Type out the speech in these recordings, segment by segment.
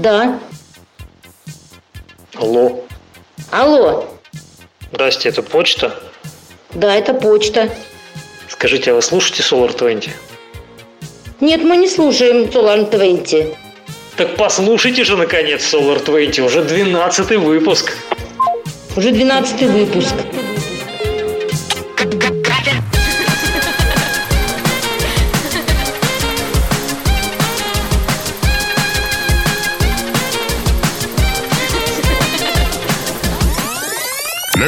Да. Алло. Алло. Здрасте, это почта? Да, это почта. Скажите, а вы слушаете Solar 20? Нет, мы не слушаем Solar 20. Так послушайте же, наконец, Solar 20. Уже 12 выпуск. Уже 12 выпуск.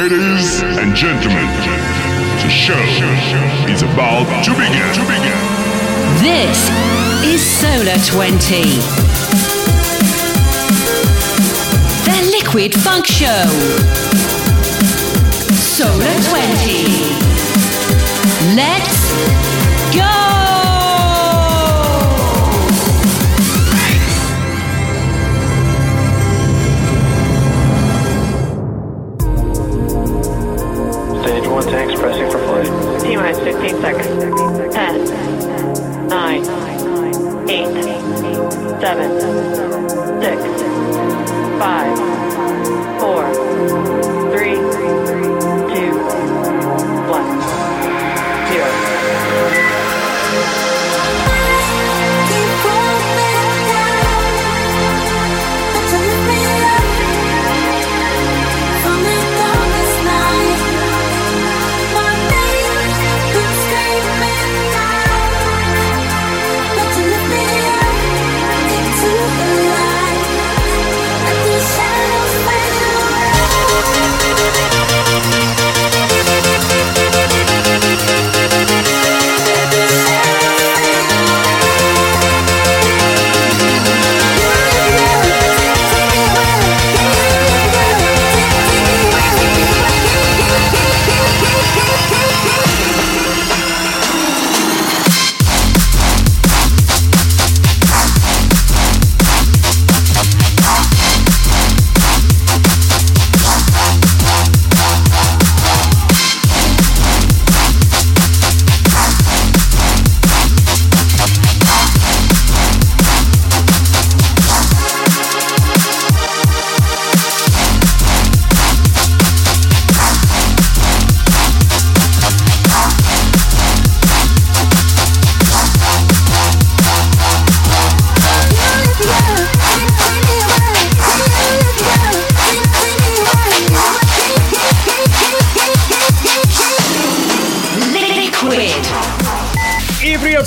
Ladies and gentlemen, the show is about to begin. This is Solar 20. The Liquid Funk Show. Solar 20. Let's go! 15 seconds. 10, 9, 8, 7,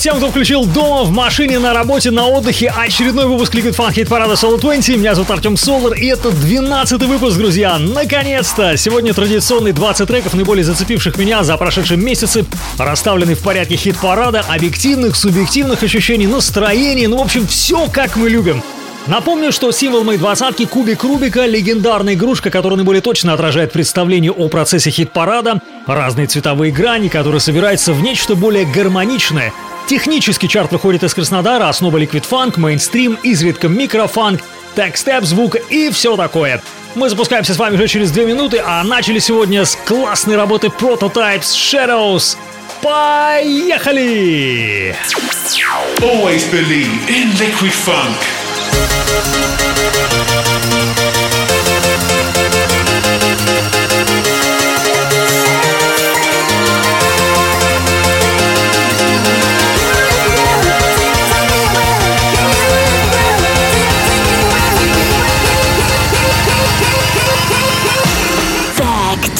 всем, кто включил дома, в машине, на работе, на отдыхе. Очередной выпуск Liquid Fun Hit Парада Solo 20. Меня зовут Артем Солар, и это 12 выпуск, друзья. Наконец-то! Сегодня традиционные 20 треков, наиболее зацепивших меня за прошедшие месяцы, расставлены в порядке хит-парада, объективных, субъективных ощущений, настроений, ну, в общем, все как мы любим. Напомню, что символ моей двадцатки – кубик Рубика, легендарная игрушка, которая наиболее точно отражает представление о процессе хит-парада, разные цветовые грани, которые собираются в нечто более гармоничное. Технически чарт выходит из Краснодара, основа Funk, мейнстрим, изредка микрофанк, текстеп, звук и все такое. Мы запускаемся с вами уже через две минуты, а начали сегодня с классной работы Prototypes Shadows. Поехали! Always believe in liquid funk.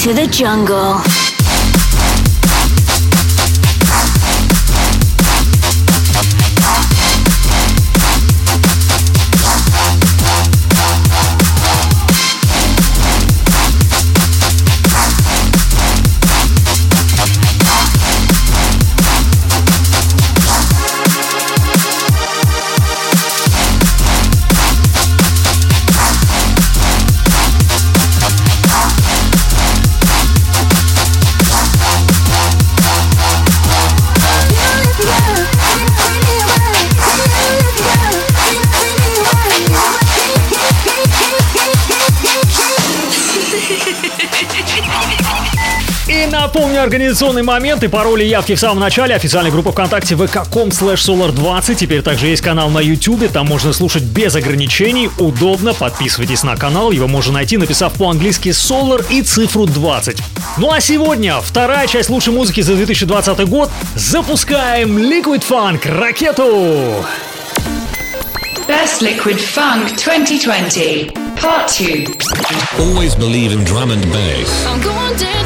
To the jungle. Напомню, организационный момент и пароли явки в самом начале. Официальная группа ВКонтакте vk.com slash solar20. Теперь также есть канал на YouTube. Там можно слушать без ограничений. Удобно. Подписывайтесь на канал. Его можно найти, написав по-английски Solar и цифру 20. Ну а сегодня вторая часть лучшей музыки за 2020 год. Запускаем Liquid Funk ракету! Best Liquid Funk 2020, Part 2. Always believe in drum and bass. I'm going dancing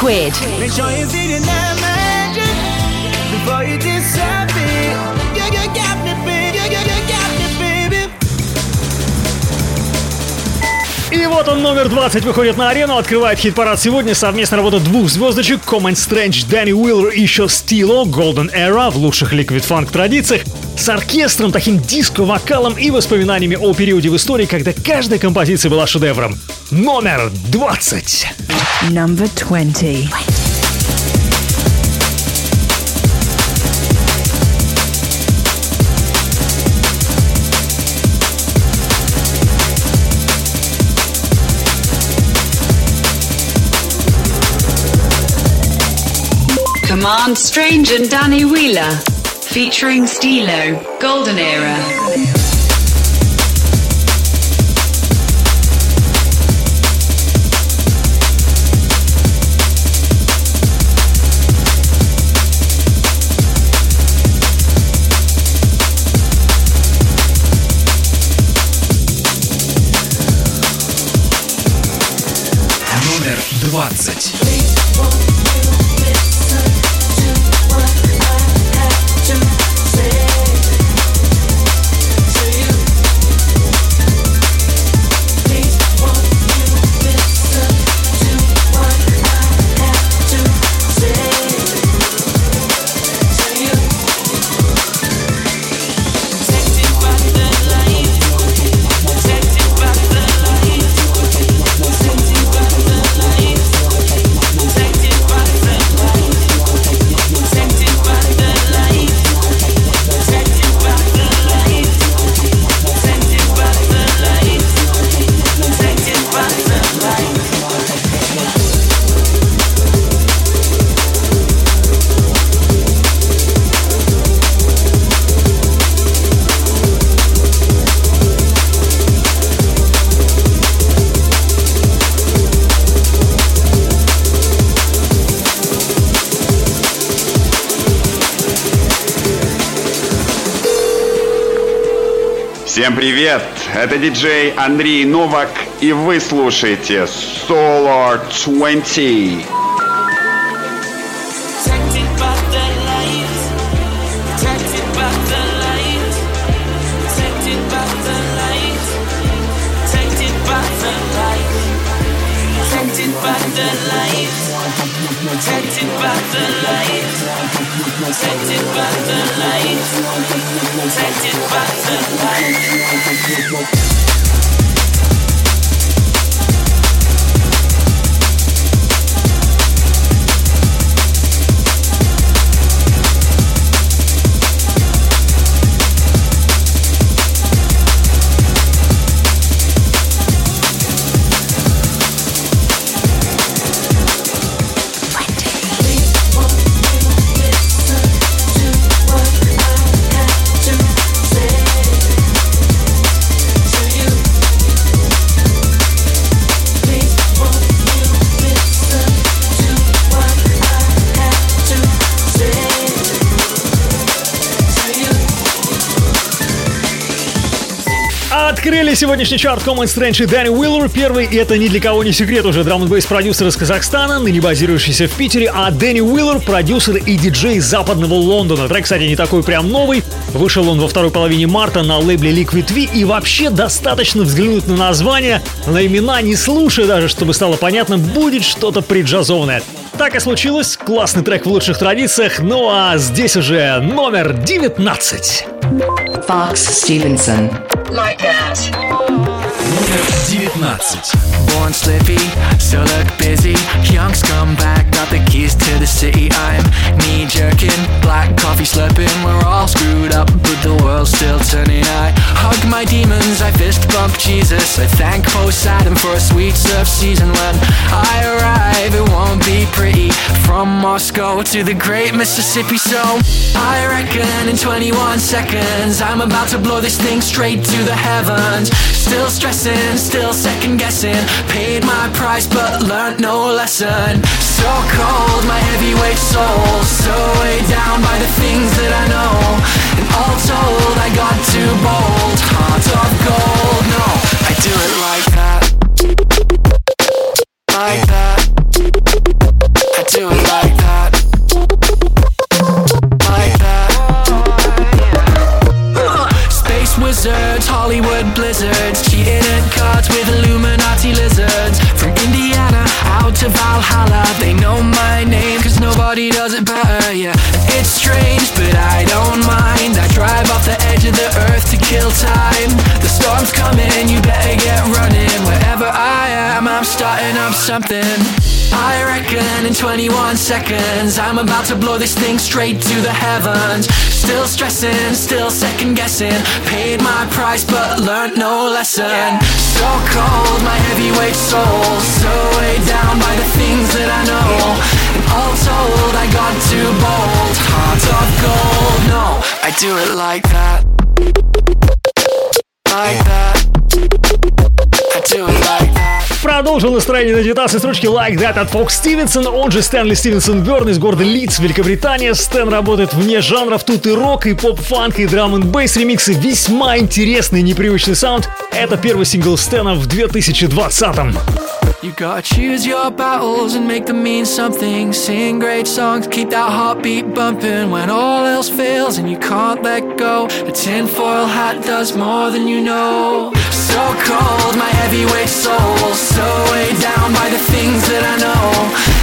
Liquid. Make sure you see the magic before you disappear. You, you got me, baby. You, you, you got me, baby. И вот он, номер 20, выходит на арену, открывает хит-парад сегодня. Совместная работа двух звездочек Common Strange, Дэнни Уиллер и еще Стило, Golden Era в лучших Liquid Funk традициях, с оркестром, таким диско-вокалом и воспоминаниями о периоде в истории, когда каждая композиция была шедевром. Номер 20. Number 20. Command Strange and Danny Wheeler, featuring Stilo, Golden Era. 再见 привет! Это диджей Андрей Новак, и вы слушаете Solar 20. Protected by the light. Protected by the light. Protected by the light. Protected by the light. Сегодняшний чарт Common Strange и Дэнни Уиллер. Первый, и это ни для кого не секрет, уже драм н продюсер из Казахстана, ныне базирующийся в Питере, а Дэнни Уиллер – продюсер и диджей из западного Лондона. Трек, кстати, не такой прям новый. Вышел он во второй половине марта на лейбле Liquid V, и вообще достаточно взглянуть на название, на имена, не слушая даже, чтобы стало понятно, будет что-то преджазованное. Так и случилось. Классный трек в лучших традициях. Ну а здесь уже номер 19. Fox Stevenson. Like that. Номер 19. Born slippy, still look busy. Young scumbag, got the keys to the city. I'm knee jerking, black coffee slurping. We're all screwed up, but the world's still turning. I hug my demons, I fist bump Jesus. I thank Poseidon for a sweet surf season. When I arrive, it won't be pretty. From Moscow to the great Mississippi, so I reckon in 21 seconds, I'm about to blow this thing straight to the heavens. Still stressing, still second guessing. Paid my price, but learned no lesson. So cold, my heavyweight soul. So weighed down by the things that I know. And all told, I got too bold. Heart of gold, no, I do it like that. Like that. I do it like to Valhalla, they know my name, cause nobody does it better, yeah. It's strange, but I don't mind. I drive off the edge of the earth to kill time. The storm's coming, you better get running. Wherever I am, I'm starting up something. I reckon in 21 seconds I'm about to blow this thing straight to the heavens. Still stressing, still second guessing Paid my price but learned no lesson. So cold, my heavyweight soul. So weighed down by the things that I know. And all told, I got too bold. Heart of gold, no, I do it like that. Like that. I do it like that Продолжил настроение на 19 строчке Like That от Fox Stevenson, он же Стэнли Стивенсон Берн из города Лидс, Великобритания. Стэн работает вне жанров, тут и рок, и поп-фанк, и драм н бейс ремиксы. Весьма интересный, непривычный саунд. Это первый сингл Стэна в 2020-м. You gotta choose your battles and make them mean something. Sing great songs, keep that heartbeat bumping when all else fails and you can't let go. A tinfoil hat does more than you know. So cold, my heavyweight soul, so weighed down by the things that I know.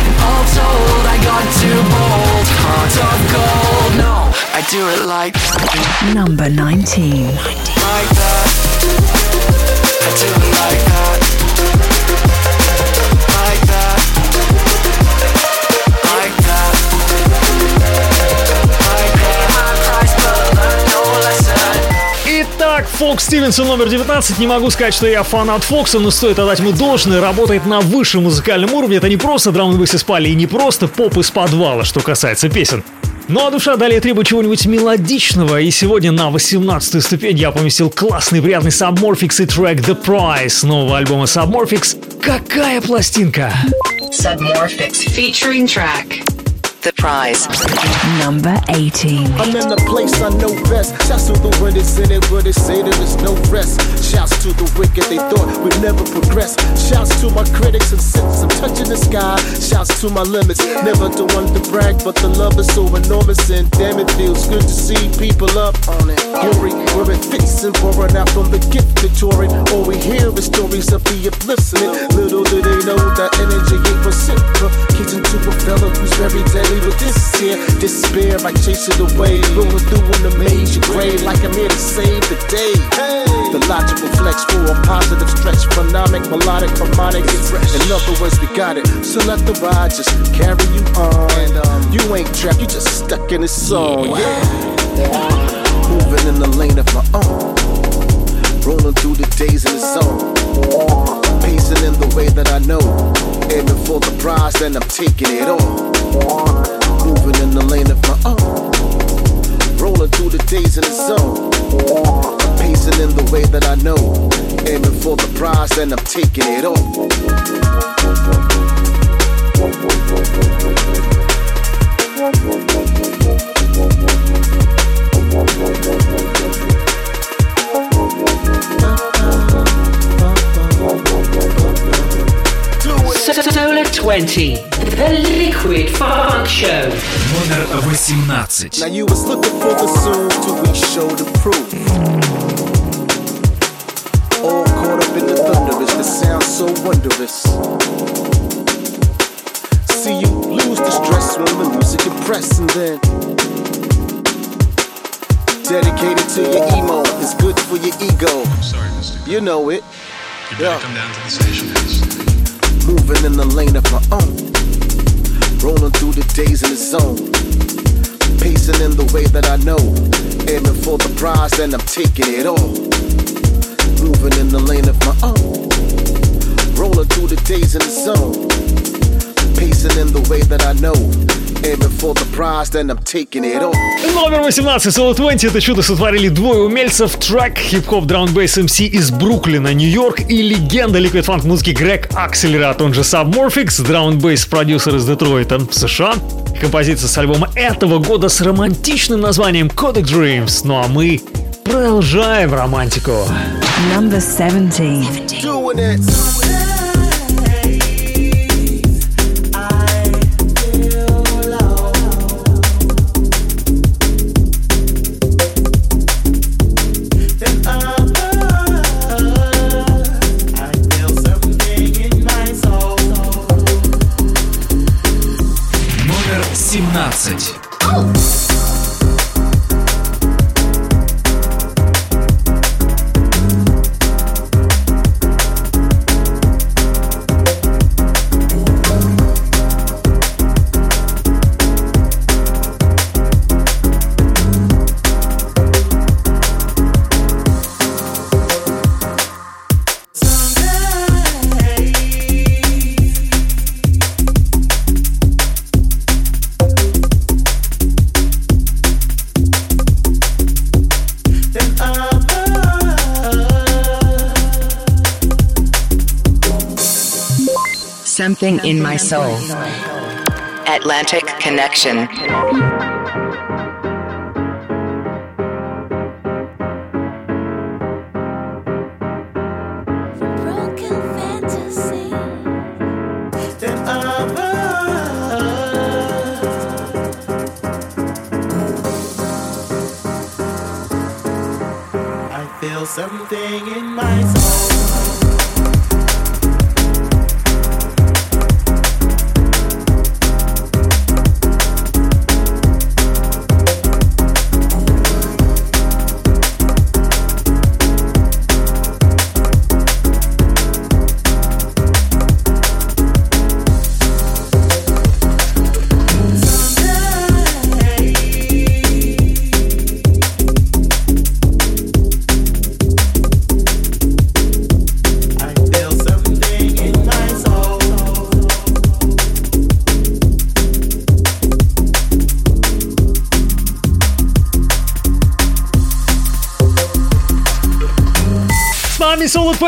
And all told, I got too bold. Heart of gold, no, I do it like Number 19. like that. I do it like that. Фокс Стивенсон номер 19. Не могу сказать, что я фанат Фокса, но стоит отдать ему должное. Работает на высшем музыкальном уровне. Это не просто драм н спали и не просто поп из подвала, что касается песен. Ну а душа далее требует чего-нибудь мелодичного, и сегодня на 18 ступень я поместил классный приятный Submorphix и трек The Price нового альбома Submorphix. Какая пластинка! Submorphix featuring track. The prize. Number 18. I'm in the place I know best. Shouts to the winners in it, where they say there is no rest. Shouts to the wicked, they thought we'd never progress. Shouts to my critics and since I'm touching the sky. Shouts to my limits, never to one to brag, but the love is so enormous and damn it feels good to see people up on it. Glory, where it fits and pouring out from the gift Victorian. All we hear is stories of the uplifting. Little do they know that energy ain't reciprocating to a fella who's very deadly with this here despair. I chase it away, rolling through in the major grade like I'm here to save the day. The logical flex for a positive stretch, phenomic, melodic, harmonic. In other words, we got it. So let the ride just carry you on. And um, you ain't trapped, you just stuck in this song. Yeah. Moving in the lane of my own. Rolling through the days in the zone. Pacing in the way that I know. Aiming for the prize, and I'm taking it all. Moving in the lane of my own. Rolling through the days in the zone. Pacing in the way that I know. Aiming for the prize, and I'm taking it all. 20. The Liquid Funk Show. Номер 18. Now you was looking for the soon till we show the proof. All caught up in the thunderous, the sound so wondrous. See you lose the stress when the music impress and then dedicated to your emo. It's good for your ego. Sorry, Mr. You know it. You better come down to the station house. Moving in the lane of my own. Rolling through the days in the zone. Pacing in the way that I know. Aiming for the prize and I'm taking it all. Moving in the lane of my own. Rolling through the days in the zone. Pacing in the way that I know. Номер 18 Solo 20 это чудо сотворили двое умельцев трек хип-хоп драм-бейс MC из Бруклина, Нью-Йорк и легенда ликвид фанк музыки Грег Акселерат, а он же Submorphix, драм-бейс продюсер из Детройта, США. Композиция с альбома этого года с романтичным названием Codec Dreams. Ну а мы продолжаем романтику. Number 17. 17. Something in my soul. Atlantic Connection. I feel something in my soul.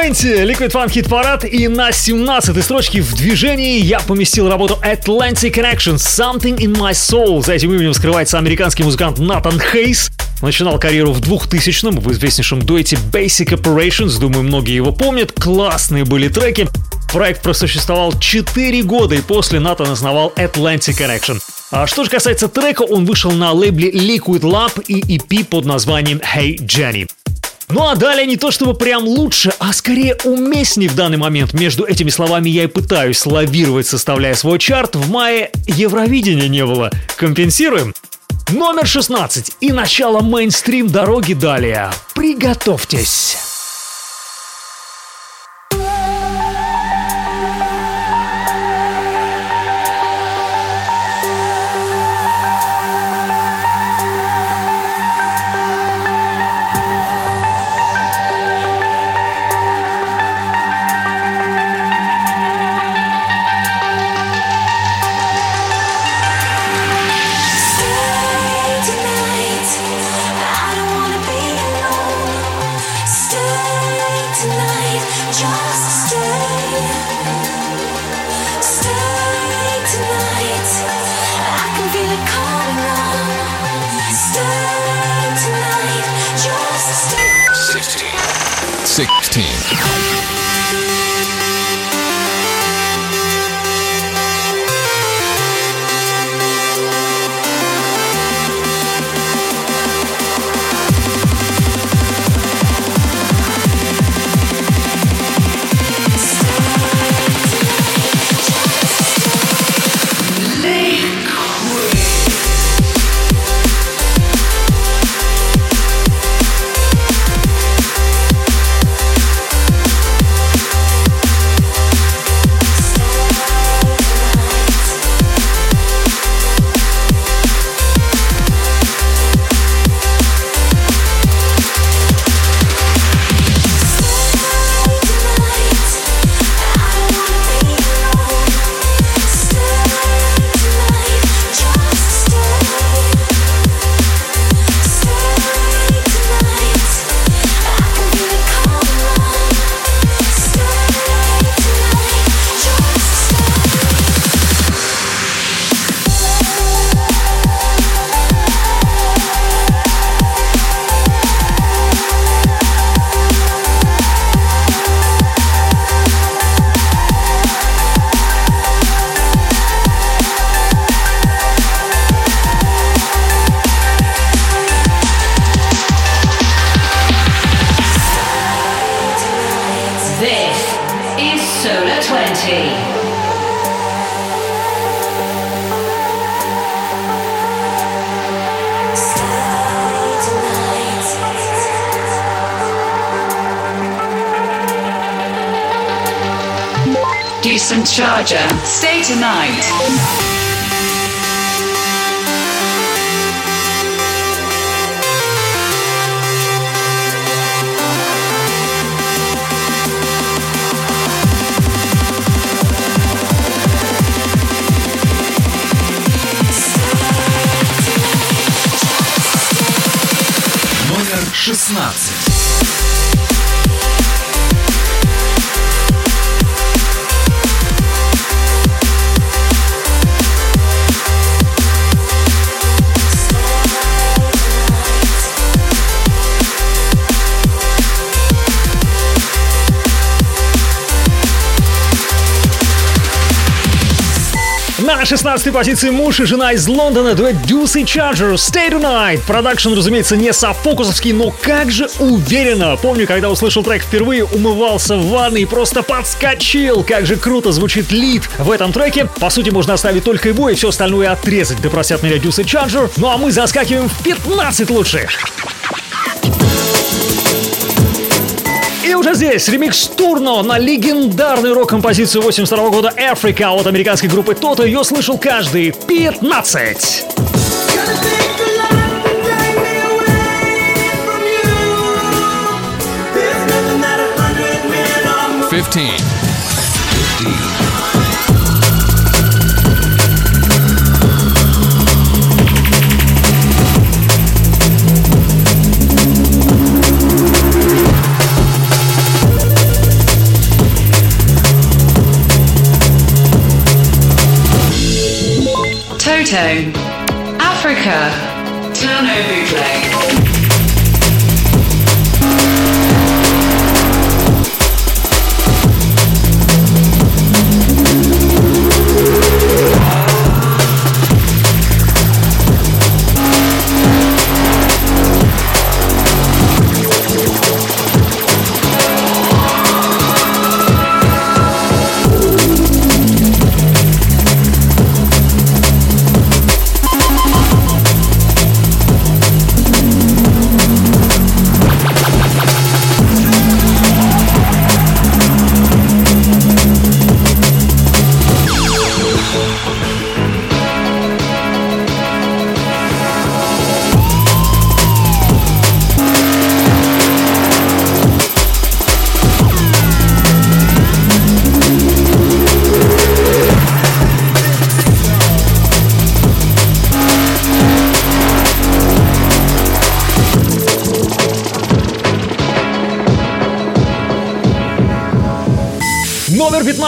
20, Liquid Fun Hit Парад, и на 17 строчке в движении я поместил работу Atlantic Connection Something in My Soul. За этим именем скрывается американский музыкант Натан Хейс. Начинал карьеру в 2000-м в известнейшем дуэте Basic Operations, думаю, многие его помнят. Классные были треки. Проект просуществовал 4 года и после Натан основал Atlantic Connection. А что же касается трека, он вышел на лейбле Liquid Lab и EP под названием Hey Jenny. Ну а далее не то чтобы прям лучше, а скорее уместнее в данный момент. Между этими словами я и пытаюсь лавировать, составляя свой чарт. В мае Евровидения не было. Компенсируем? Номер 16 и начало мейнстрим дороги далее. Приготовьтесь. 16 позиции муж и жена из Лондона, дуэт Deuce и Charger, Stay Tonight. Продакшн, разумеется, не сабфокусовский, но как же уверенно. Помню, когда услышал трек впервые, умывался в ванной и просто подскочил. Как же круто звучит лид в этом треке. По сути, можно оставить только его и все остальное отрезать, да простят меня Deuce и Charger. Ну а мы заскакиваем в 15 лучших. Здесь ремикс Turno на легендарную рок-композицию 82 года Africa от американской группы Toto. Ее слышал каждый 15. 15. Africa.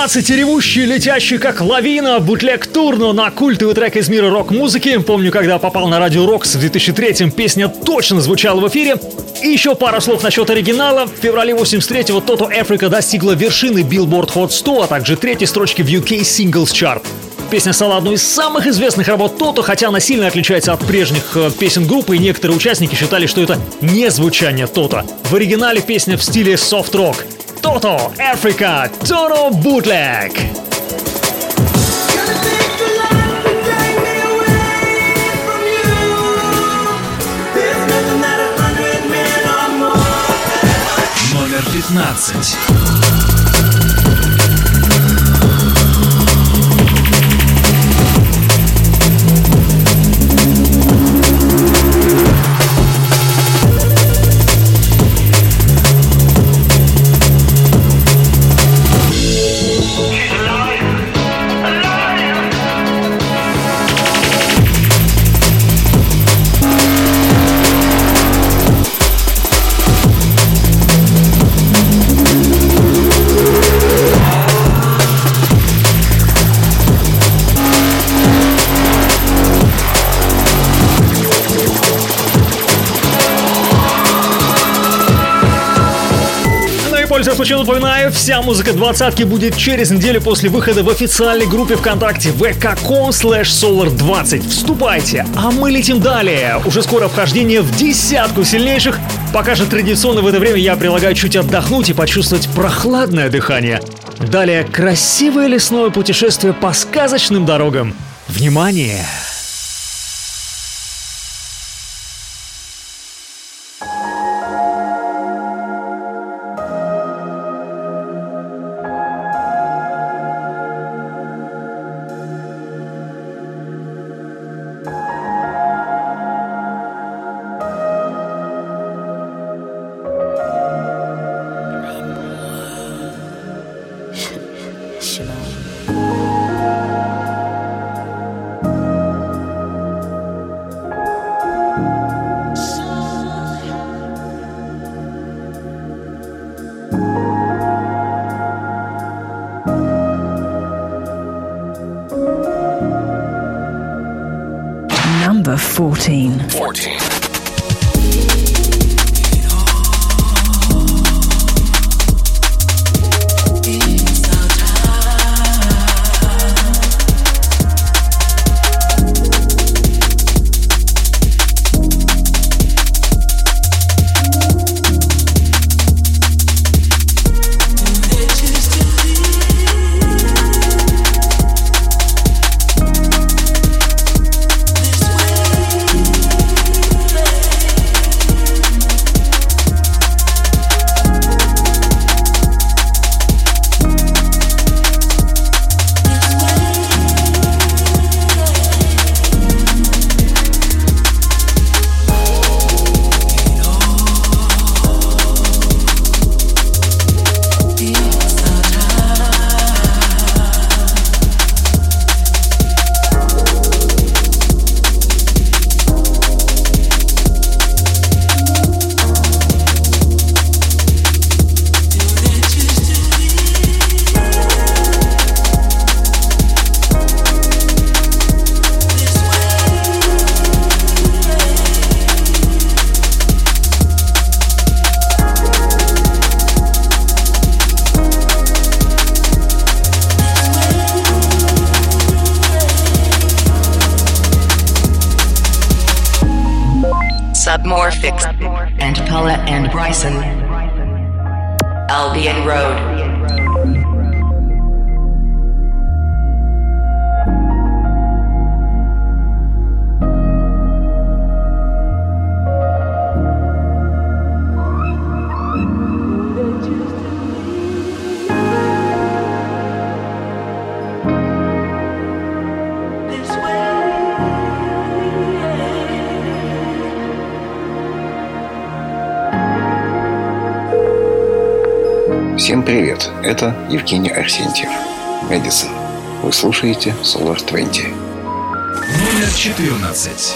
17 ревущий, летящий как лавина, бутлег Турно на культовый трек из мира рок-музыки. Помню, когда попал на радио Рокс в 2003-м, песня точно звучала в эфире. И еще пара слов насчет оригинала. В феврале 83-го Toto Africa достигла вершины Billboard Hot 100, а также третьей строчки в UK Singles Chart. Песня стала одной из самых известных работ Тото, хотя она сильно отличается от прежних э, песен группы, и некоторые участники считали, что это не звучание Тото. В оригинале песня в стиле софт-рок. Тото, Africa, Toto Bootleg. Номер 15. Случаем, напоминаю, вся музыка двадцатки будет через неделю после выхода в официальной группе ВКонтакте vk.com slash solar20. Вступайте, а мы летим далее. Уже скоро вхождение в десятку сильнейших. Пока же традиционно в это время я предлагаю чуть отдохнуть и почувствовать прохладное дыхание. Далее красивое лесное путешествие по сказочным дорогам. Внимание! 14. Всем привет, это Евгений Арсентьев. Мэдисон. Вы слушаете Solar 20. Номер 14.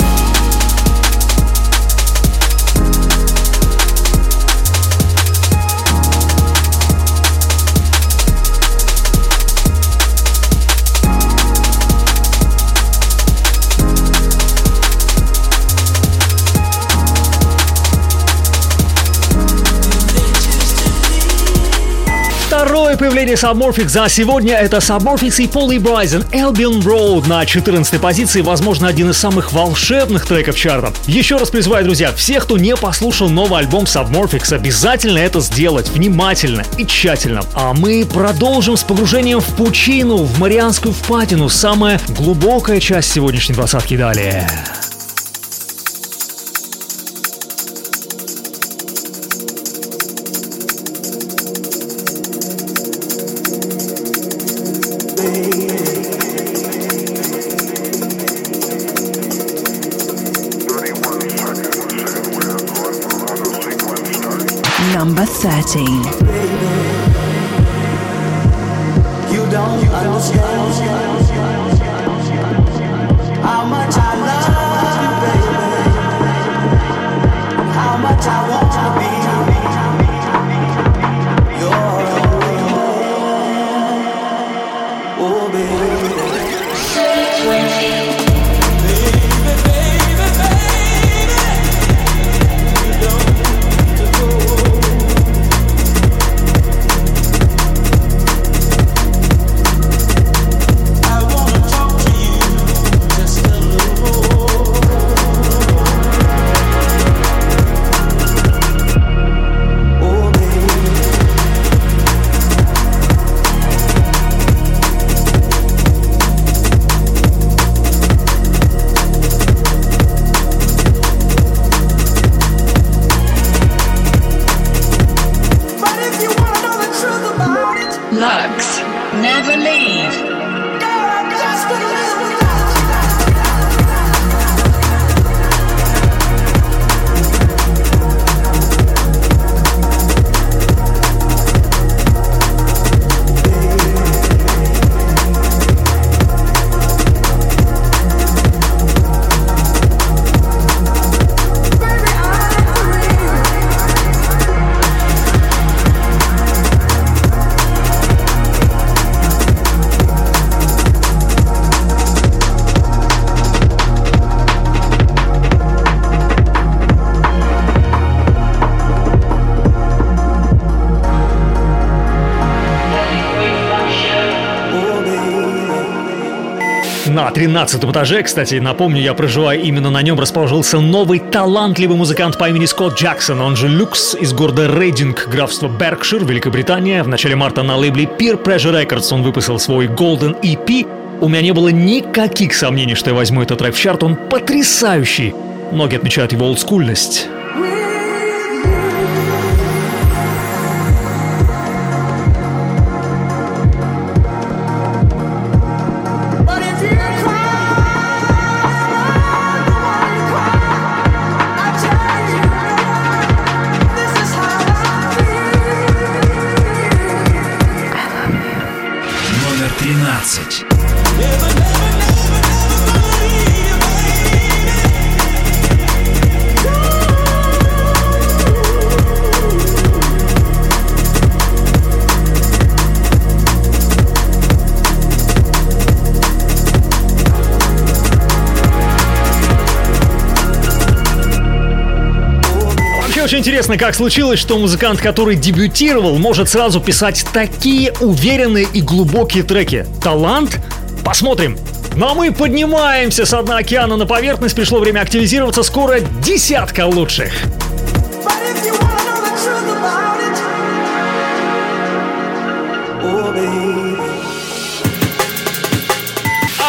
Второе появление Submorphic за сегодня это Submorphics и Поли Брайзен Albion Road на 14 позиции, возможно, один из самых волшебных треков чарта. Еще раз призываю, друзья, всех, кто не послушал новый альбом Submorphics, обязательно это сделать внимательно и тщательно. А мы продолжим с погружением в пучину, в Марианскую впадину, самая глубокая часть сегодняшней двадцатки далее. Martin. 13 этаже. Кстати, напомню, я проживаю именно на нем, расположился новый талантливый музыкант по имени Скотт Джексон, он же Люкс из города Рейдинг, графство Беркшир, Великобритания. В начале марта на лейбле Peer Pressure Records он выпустил свой Golden EP. У меня не было никаких сомнений, что я возьму этот трек в чарт, он потрясающий. Многие отмечают его олдскульность. 15. Очень интересно, как случилось, что музыкант, который дебютировал, может сразу писать такие уверенные и глубокие треки. Талант? Посмотрим. А мы поднимаемся с дна океана на поверхность. Пришло время активизироваться. Скоро десятка лучших.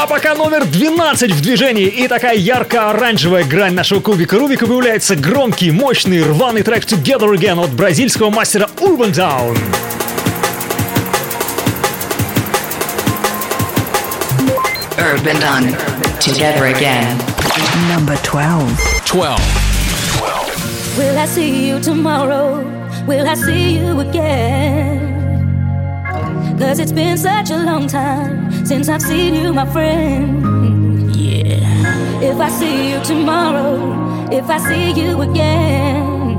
А пока номер 12 в движении и такая ярко-оранжевая грань нашего кубика Рубика появляется громкий, мощный, рваный трек Together Again от бразильского мастера Urban Down. Urban Done. Together again. Number 12. 12. Will I see you tomorrow? Will I see you again? Cause it's been such a long time since I've seen you, my friend. Yeah. If I see you tomorrow, if I see you again,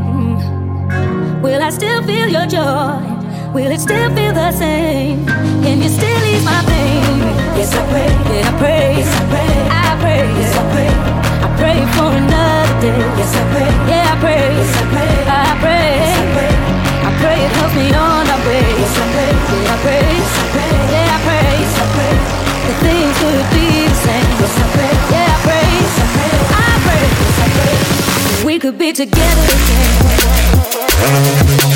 will I still feel your joy? Will it still feel the same? Can you still ease my pain? Yes, I pray. Yeah, I pray. Yes, I pray. I pray. Yes, I pray. I pray for another day. Yes, I pray. Yeah, I pray. Yes, I pray. I pray. Yes, I pray. I pray it helps me on my way. Yes, I pray. Yeah, I pray. I pray. Be together again.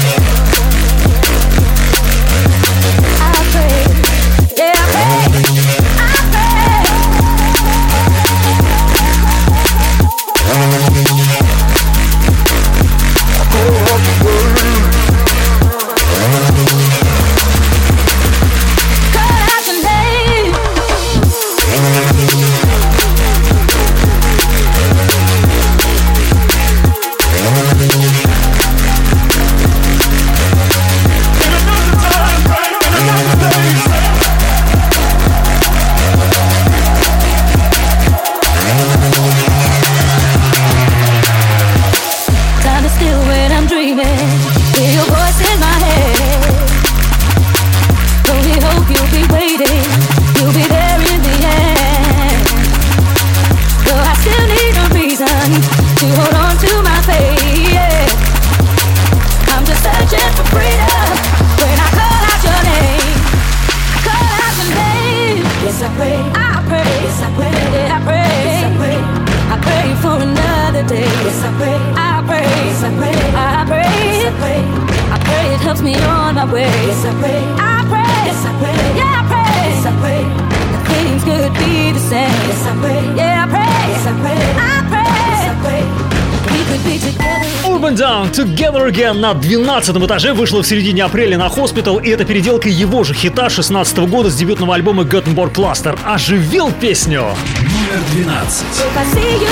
12 этаже вышла в середине апреля на Hospital, и это переделка его же хита 16 года с дебютного альбома Gothenburg Cluster. Оживил песню! Номер 12. If I see you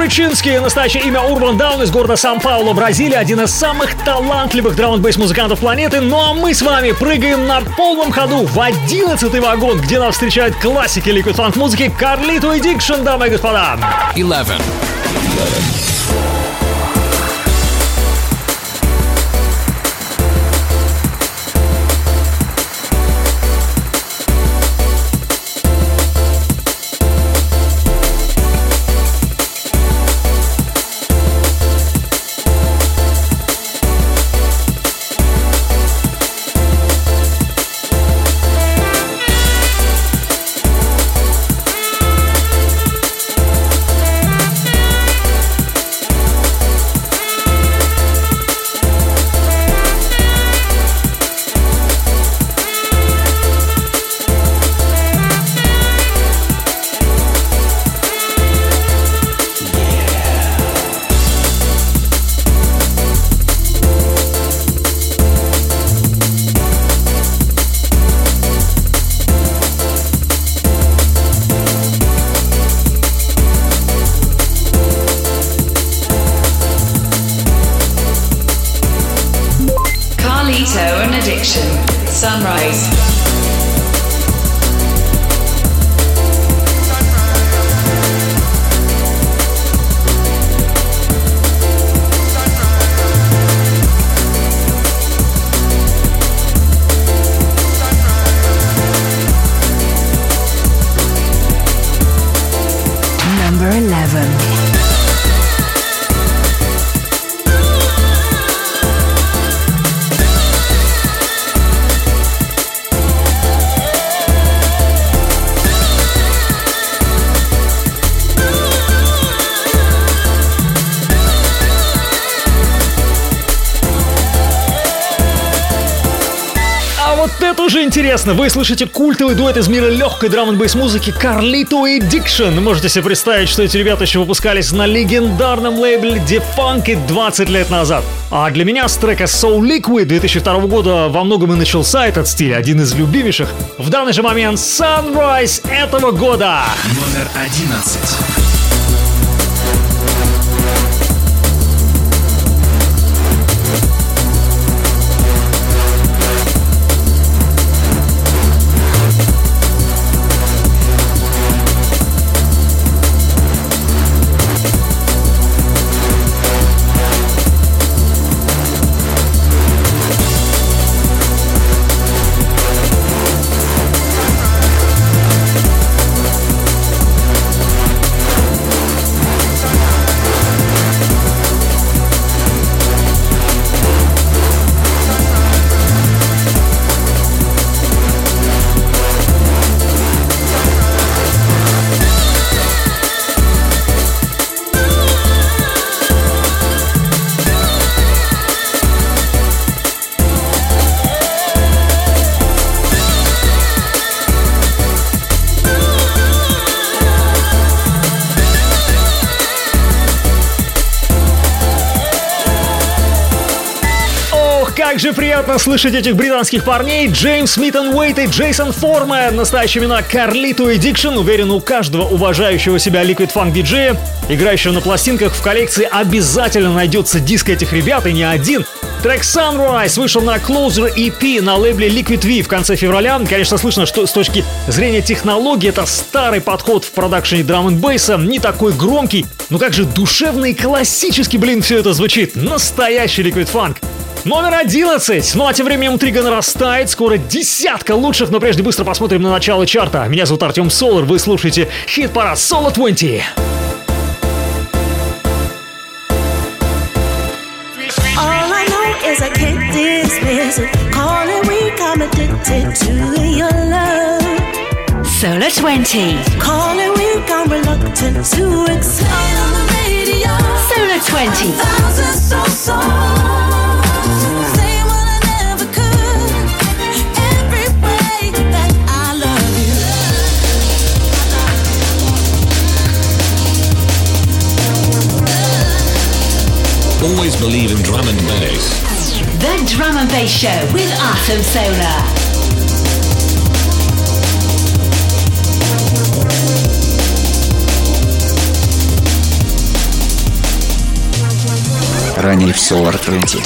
Ричинский, настоящее имя Урбан Даун из города Сан-Пауло, Бразилия, один из самых талантливых драм н музыкантов планеты. Ну а мы с вами прыгаем на полном ходу в 11 вагон, где нас встречают классики ликвид фанк музыки Карлиту и Дикшн, дамы и господа. 11. 11. Интересно, вы слышите культовый дуэт из мира легкой драм н музыки Карлито и Дикшн. Можете себе представить, что эти ребята еще выпускались на легендарном лейбле Defunky 20 лет назад. А для меня с трека Soul Liquid 2002 года во многом и начался этот стиль, один из любимейших. В данный же момент Sunrise этого года. Номер 11. Приятно слышать этих британских парней Джеймс Смитон Уэйт и Джейсон Форма. Настоящие имена Карлиту и Дикшн. Уверен, у каждого уважающего себя Liquid Funk диджея, играющего на пластинках в коллекции, обязательно найдется диск этих ребят и не один. Трек Sunrise вышел на Closer EP на лейбле Liquid V в конце февраля. Конечно, слышно, что с точки зрения технологии это старый подход в продакшене драм н бейса, не такой громкий, но как же душевно и классически, блин, все это звучит. Настоящий Liquid Funk. Номер 11. Ну а тем временем интрига нарастает. Скоро десятка лучших, но прежде быстро посмотрим на начало чарта. Меня зовут Артем Солар, вы слушаете хит-парад Соло 20. All I know is I can't dismiss it. Call it weak, I'm addicted to your love. Solar 20. Call it weak, I'm reluctant to accept. on the radio. Solar 20. Always believe in drum and bass. The Drum and Bass Show with Atom Solar. Ранее в Solar 20.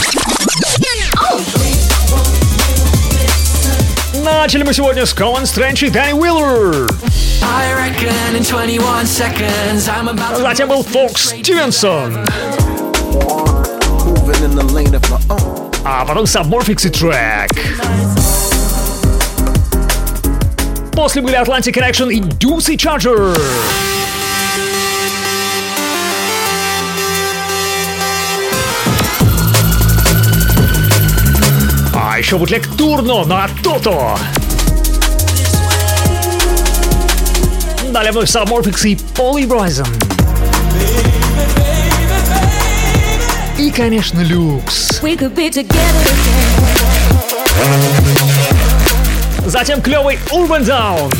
Начали мы сегодня с Common Strange и Danny Wheeler. I reckon in 21 seconds I'm about to Затем был Фокс Стивенсон. Moving in the lane of my own. А потом Submorphix и трек. После были Atlantic Reaction и Deucey Charger. А еще бутлег Турно на Тото. Далее вновь Submorphix и Poly Bryson. Конечно, Люкс. Затем клевый Urban Down.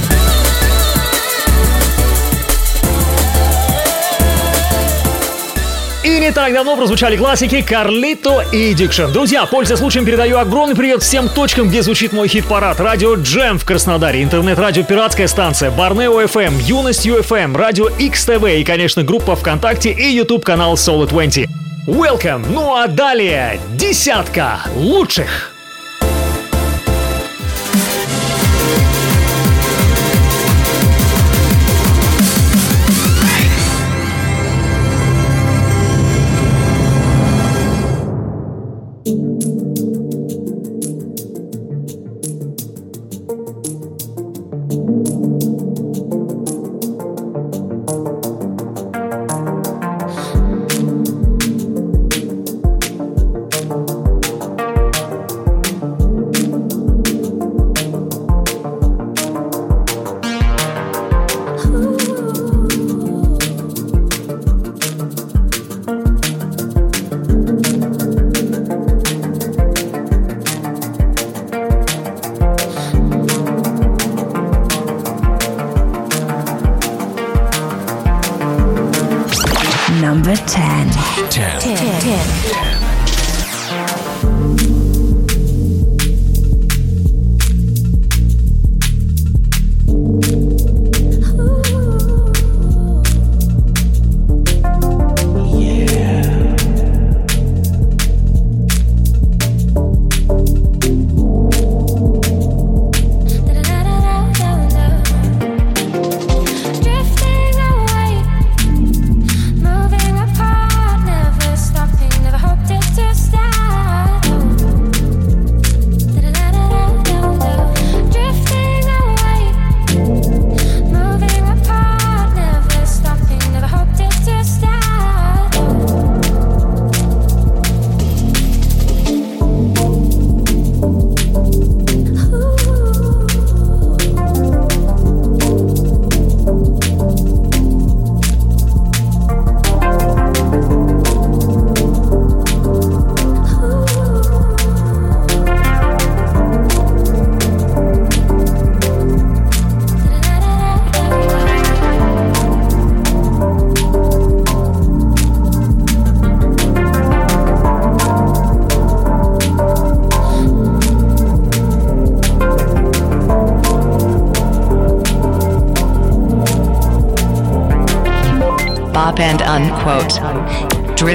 И не так давно прозвучали классики Карлито и Дикшн. Друзья, пользуясь случаем, передаю огромный привет всем точкам, где звучит мой хит-парад. Радио Джем в Краснодаре, интернет-радио «Пиратская станция», Барнео FM, Юность UFM, Радио XTV и, конечно, группа ВКонтакте и YouTube-канал Solo 20. Welcome! Ну а далее десятка лучших.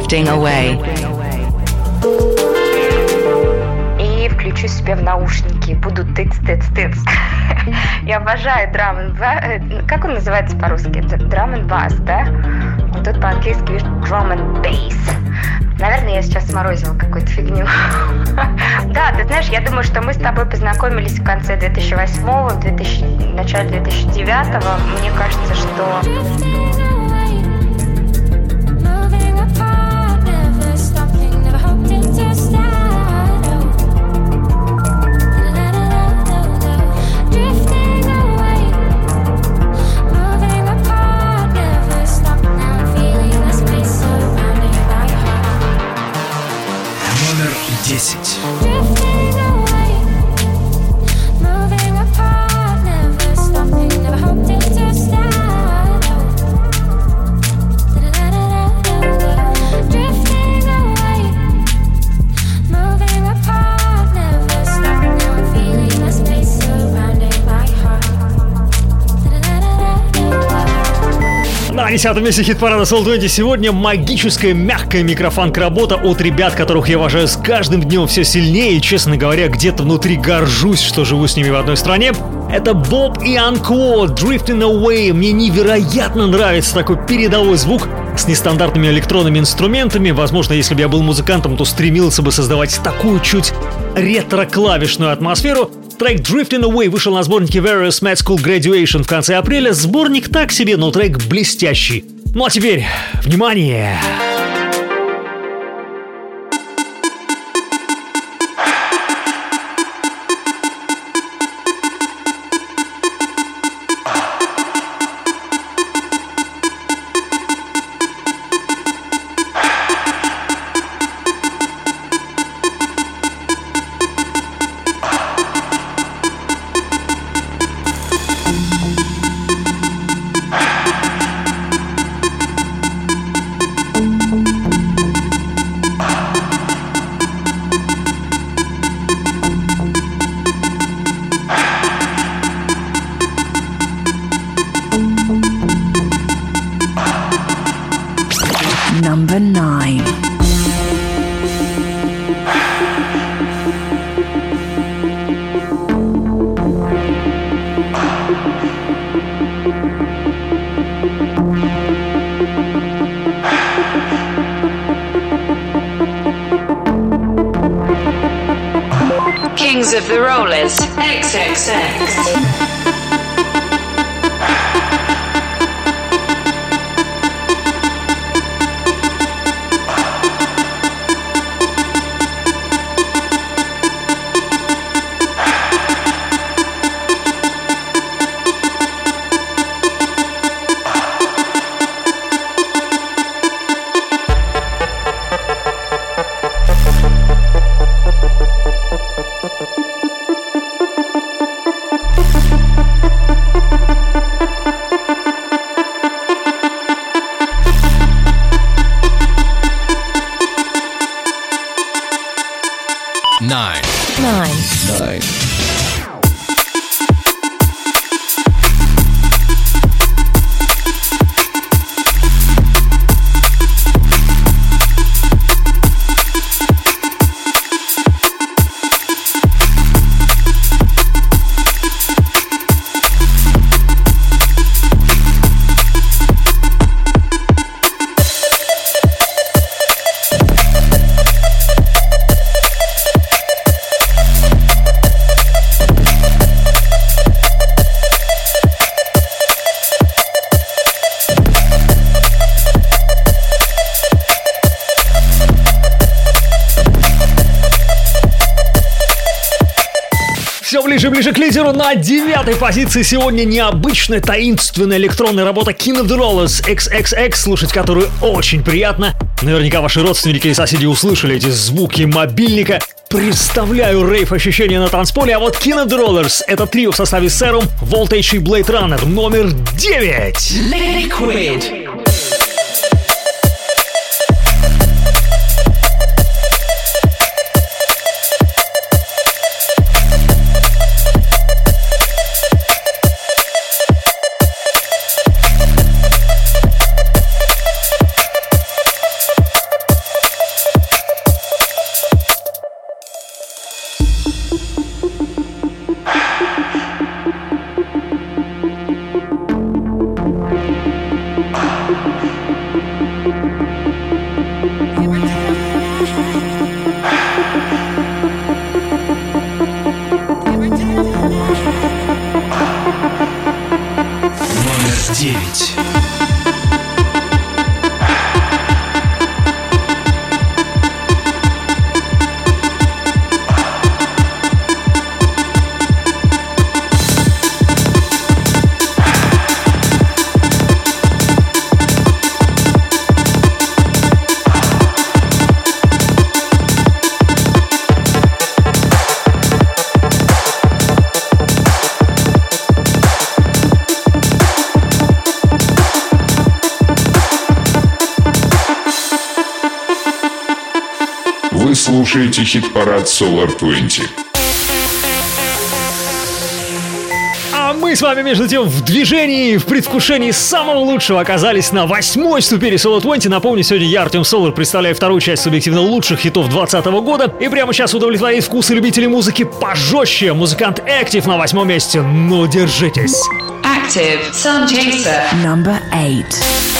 Drifting away. И включу себе в наушники, буду тыц-тыц-тыц. Я обожаю драм н Как он называется по-русски? Драм н бас, да? Вот тут по-английски drum and bass. Наверное, я сейчас сморозила какую-то фигню. Да, ты знаешь, я думаю, что мы с тобой познакомились в конце 2008 в 2000, начале 2009 Мне кажется, что 10. Да, десятом месте хит-парада Soul 20 сегодня магическая мягкая микрофанк-работа от ребят, которых я уважаю с каждым днем все сильнее и, честно говоря, где-то внутри горжусь, что живу с ними в одной стране. Это Боб и Анкво Drifting Away. Мне невероятно нравится такой передовой звук с нестандартными электронными инструментами. Возможно, если бы я был музыкантом, то стремился бы создавать такую чуть ретро-клавишную атмосферу. Трек Drifting Away вышел на сборнике Various Mad School Graduation в конце апреля. Сборник так себе, но трек блестящий. Ну а теперь, внимание! Number девятой позиции сегодня необычная таинственная электронная работа King of XXX, слушать которую очень приятно. Наверняка ваши родственники и соседи услышали эти звуки мобильника. Представляю рейв ощущения на танцполе, а вот King это трио в составе Serum, Voltage и Blade Runner номер 9. Liquid. Слушаете хит-парад Solar 20. А мы с вами, между тем, в движении, в предвкушении самого лучшего оказались на восьмой ступени Solo 20. Напомню, сегодня я, Артем Солар, представляю вторую часть субъективно лучших хитов 2020 года. И прямо сейчас удовлетворить вкусы любителей музыки пожестче. Музыкант Active на восьмом месте. Ну, держитесь. Active Sun Chaser. Number 8.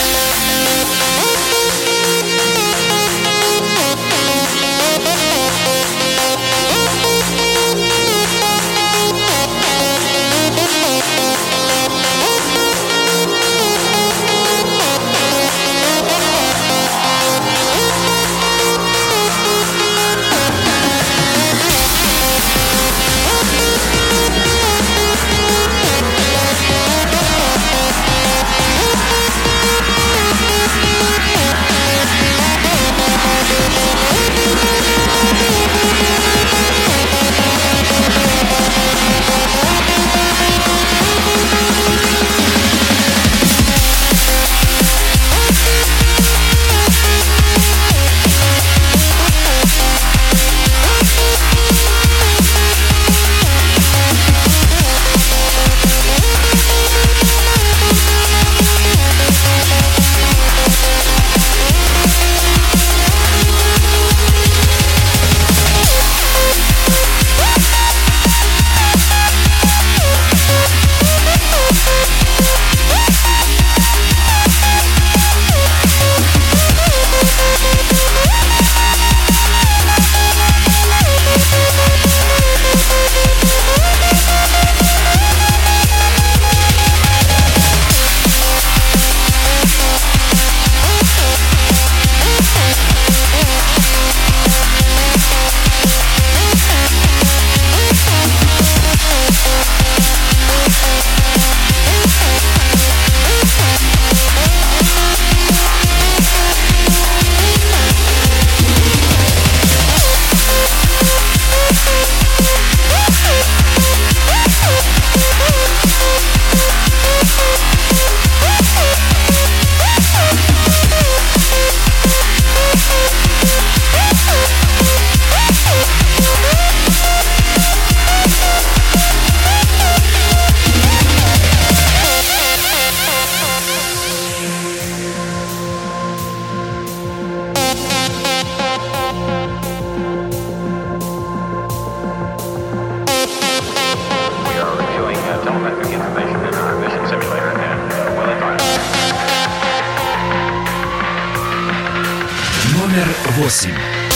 8.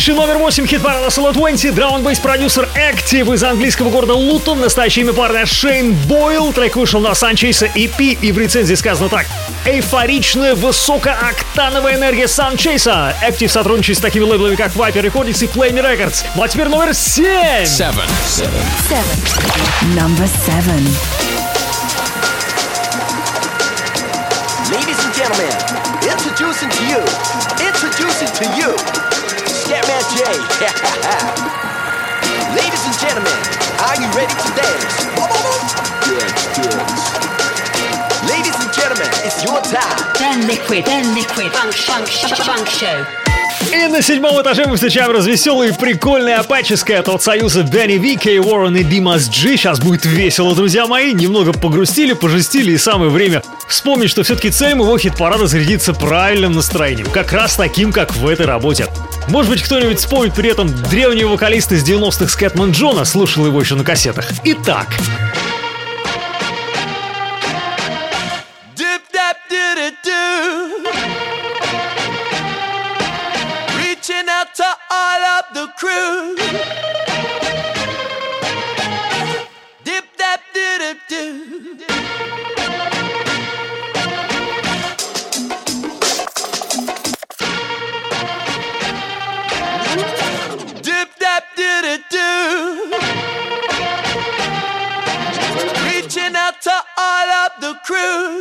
Крутейший номер 8 хит-парада Solo 20, драм бейс продюсер Active из английского города Лутон, настоящее имя парня Шейн Бойл. Трек вышел на Санчейса EP, и в рецензии сказано так. Эйфоричная высокооктановая энергия Санчейса. Active сотрудничает с такими лейблами, как Viper Recordings и Flamey Records. Ну а теперь номер 7. 7. 7. Introducing to you, introducing to you Ladies and gentlemen, are you ready to dance? Dance, dance. Ladies and gentlemen, it's your time. Then liquid, then liquid. Funk, funk, funk show. И на седьмом этаже мы встречаем развеселые прикольные апаческое от союза Бенни Ви, Кей Уоррен и Димас Джи. Сейчас будет весело, друзья мои. Немного погрустили, пожестили и самое время вспомнить, что все-таки цель моего хит-парада зарядиться правильным настроением. Как раз таким, как в этой работе. Может быть, кто-нибудь вспомнит при этом древнего вокалиста из 90-х Скэтман Джона, слушал его еще на кассетах. Итак, Dip dap did it do. Reaching out to all of the crew.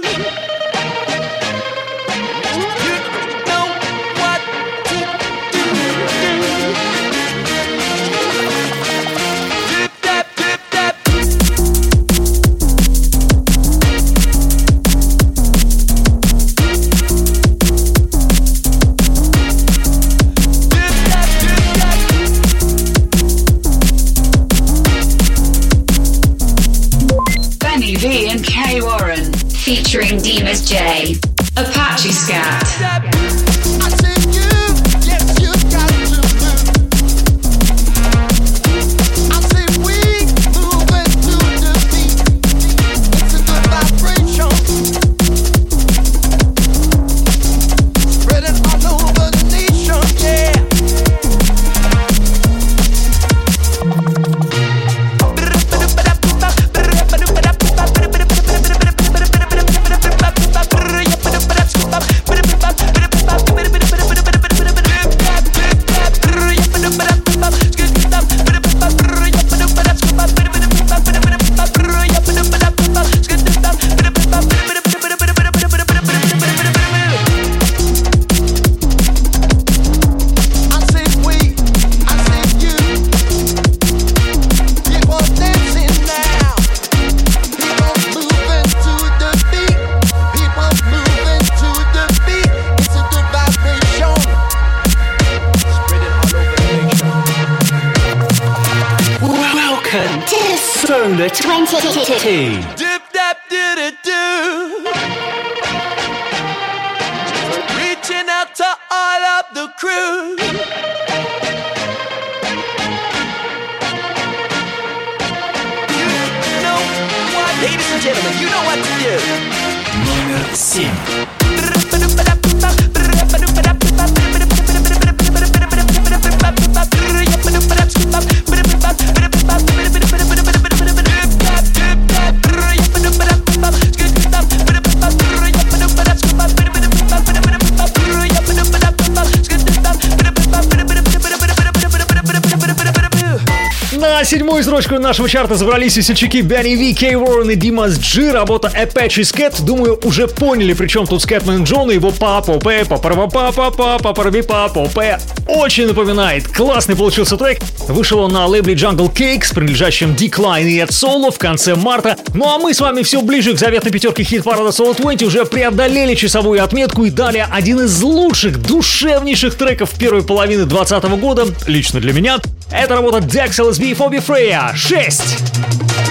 Нашего чарта забрались весельчаки Бенни Ви, Кей Уоррен и Димас Джи. Работа Apache Scat. Думаю, уже поняли, при чем тут Скэтмен Джон и его папа Пэ, папа папа папа папа Пэ. Очень напоминает. Классный получился трек. Вышел он на лейбле Jungle Cake с принадлежащим Decline и Ed Solo в конце марта. Ну а мы с вами все ближе к заветной пятерке хит-парада Solo 20 уже преодолели часовую отметку и дали один из лучших, душевнейших треков первой половины 2020 года, лично для меня. Это работа Dex LSB Phobia Freya 6.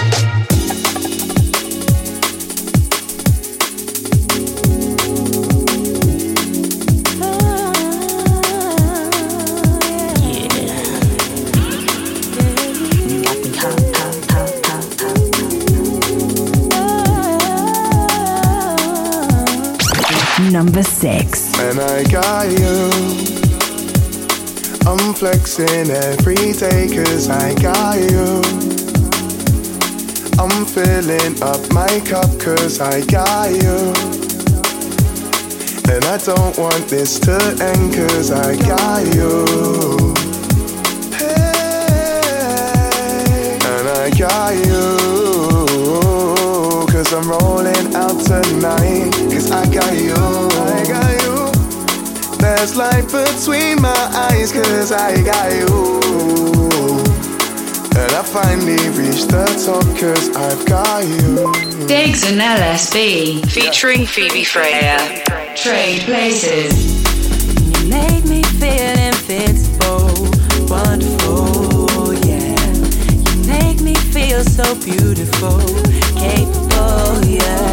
Six. And I got you. I'm flexing every day cause I got you. I'm filling up my cup cause I got you. And I don't want this to end cause I got you. Hey, and I got you. Cause I'm rolling out tonight. Cause I got you. I got you. There's light between my eyes cause I got you. And I finally reached the top cause I've got you. Diggs and LSB, featuring Phoebe Freya. Trade places. You make me feel invincible, wonderful, yeah. You make me feel so beautiful, capable, yeah.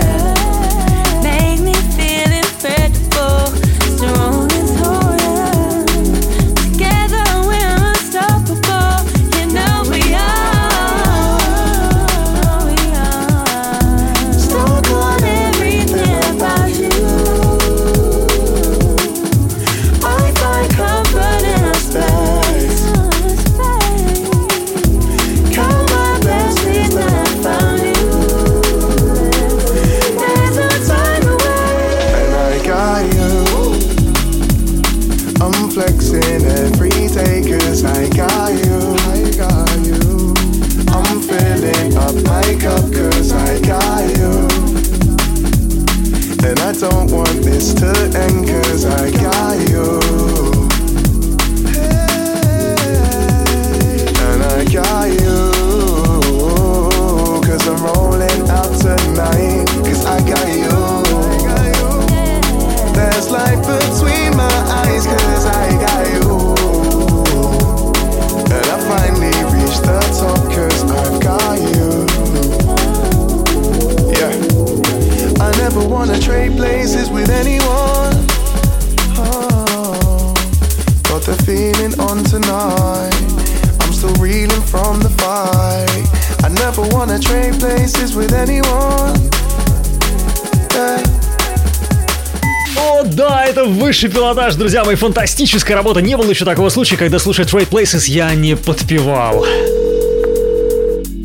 to till it. Places with anyone. Oh, got the feeling on tonight. I'm still reeling from the fight. I never wanna trade places with anyone. Yeah. О, да, это высший пилотаж, друзья мои, фантастическая работа. Не было еще такого случая, когда слушая Trade Places я не подпевал.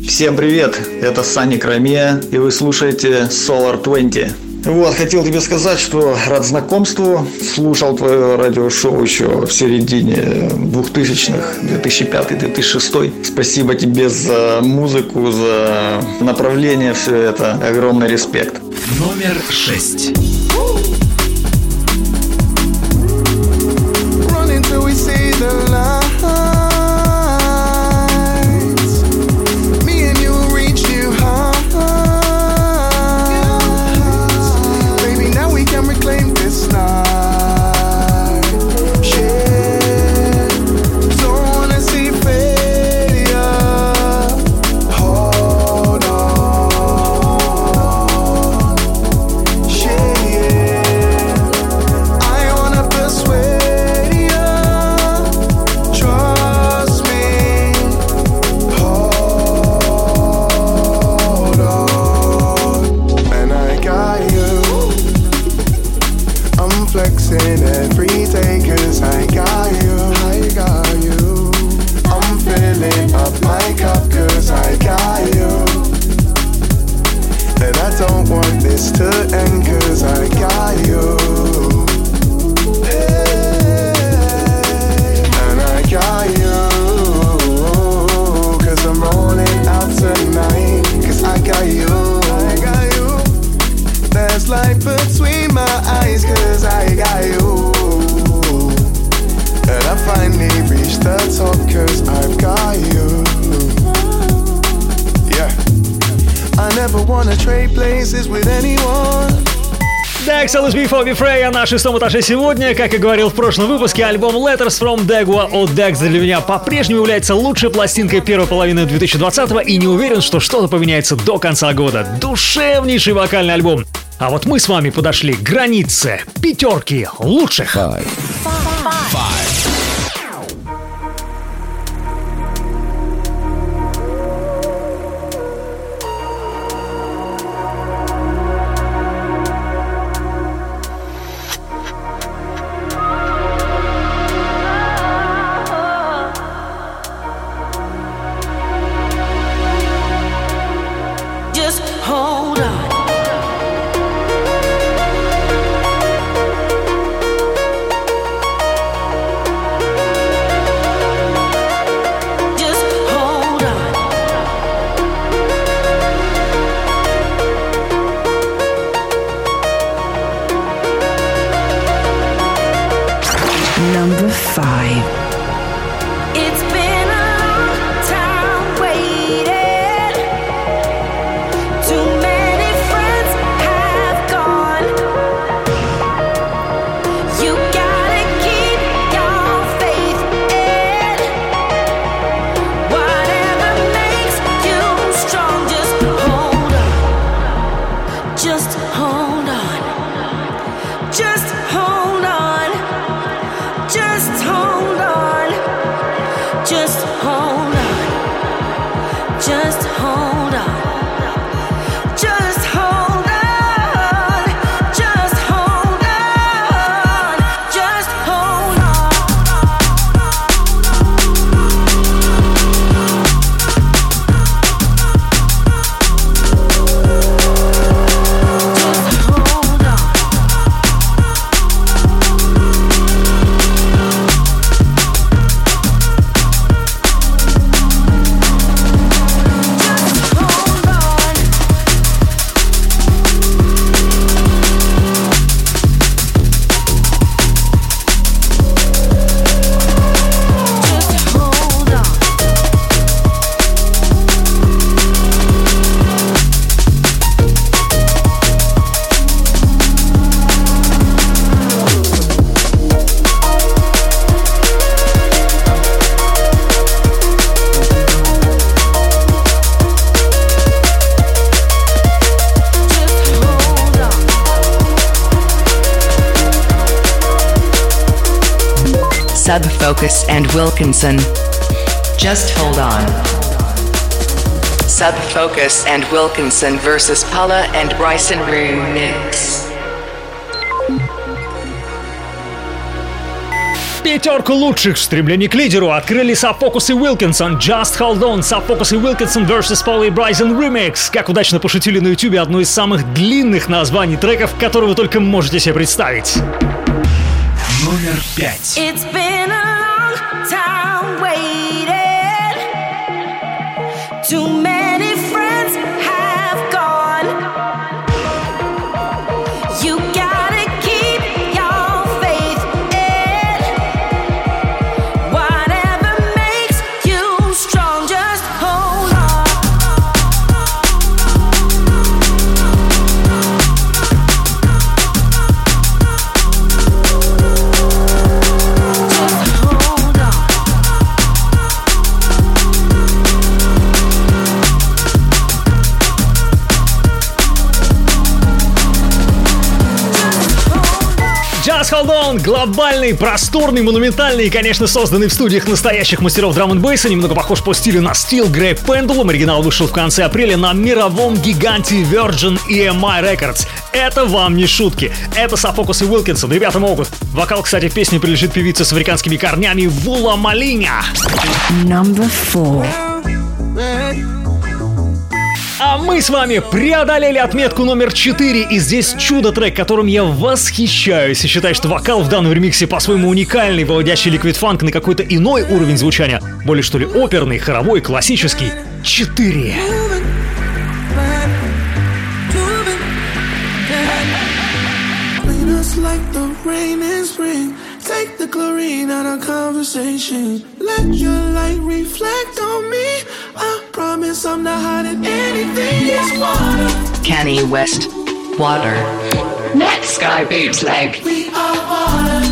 Всем привет, это Санни Краме, и вы слушаете Solar 20. Вот, хотел тебе сказать, что рад знакомству. Слушал твое радиошоу еще в середине 2000-х, 2005-2006. Спасибо тебе за музыку, за направление, все это. Огромный респект. Номер шесть. Фоби Фрей на шестом этаже сегодня. Как и говорил в прошлом выпуске, альбом Letters from Dagua от Dex для меня по-прежнему является лучшей пластинкой первой половины 2020-го и не уверен, что что-то поменяется до конца года. Душевнейший вокальный альбом. А вот мы с вами подошли к границе пятерки лучших. Just and Wilkinson. Just hold on. Subfocus and Wilkinson versus Paula and Bryson remix. Пятерку лучших стремлений к лидеру открыли Сапфокус и Уилкинсон. Just Hold On, Сапфокус и Уилкинсон vs. Paul и Bryson Remix. Как удачно пошутили на ютубе одно из самых длинных названий треков, которые вы только можете себе представить. Номер пять. On, глобальный, просторный, монументальный и, конечно, созданный в студиях настоящих мастеров драм бейса, немного похож по стилю на Steel Grey Pendulum. Оригинал вышел в конце апреля на мировом гиганте Virgin EMI Records. Это вам не шутки. Это Сафокус и Уилкинсон. Ребята могут. Вокал, кстати, в песне принадлежит певице с африканскими корнями Вула Малиня. Number four. А мы с вами преодолели отметку номер 4, и здесь чудо-трек, которым я восхищаюсь и считаю, что вокал в данном ремиксе по-своему уникальный, выводящий ликвид фанк на какой-то иной уровень звучания, более что ли оперный, хоровой, классический. 4. Clean us like the rain in spring. Take the chlorine out of conversation. Let your light reflect on me. I promise I'm not hiding anything. It's water. Kanye West. Water. Net Sky Bootleg. We are water.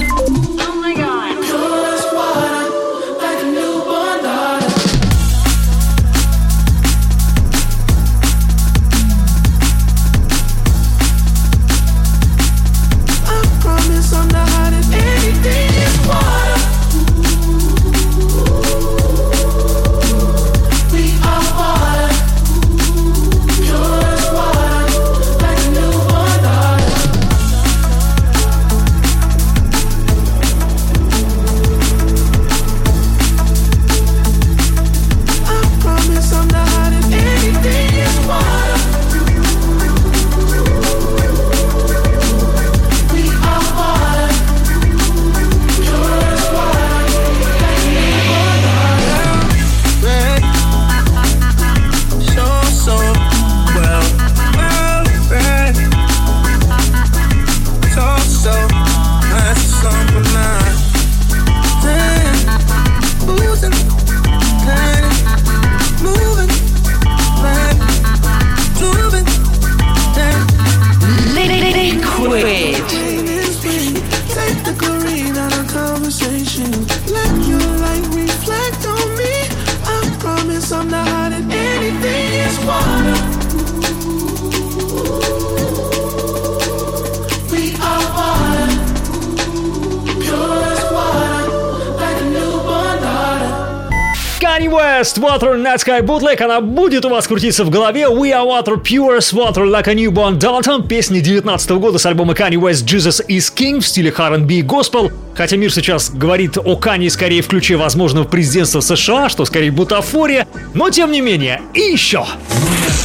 Kanye West, Water Night Sky Bootleg, она будет у вас крутиться в голове. We are water pure, water like a newborn Dalton, песни 19 года с альбома Kanye West Jesus is King в стиле R&B и gospel. Хотя мир сейчас говорит о Kanye скорее в ключе возможного президентства США, что скорее бутафория, но тем не менее, и еще.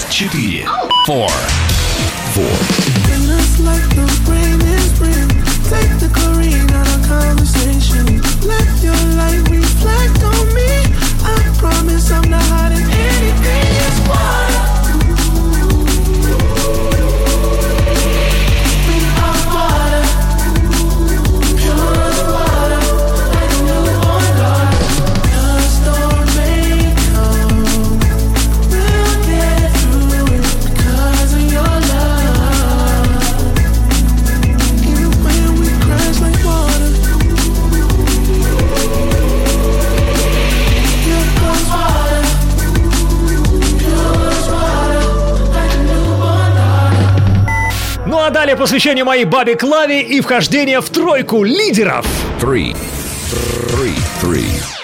4, 4. some night. Далее посвящение моей бабе Клаве и вхождение в тройку лидеров. Three. Three. Three.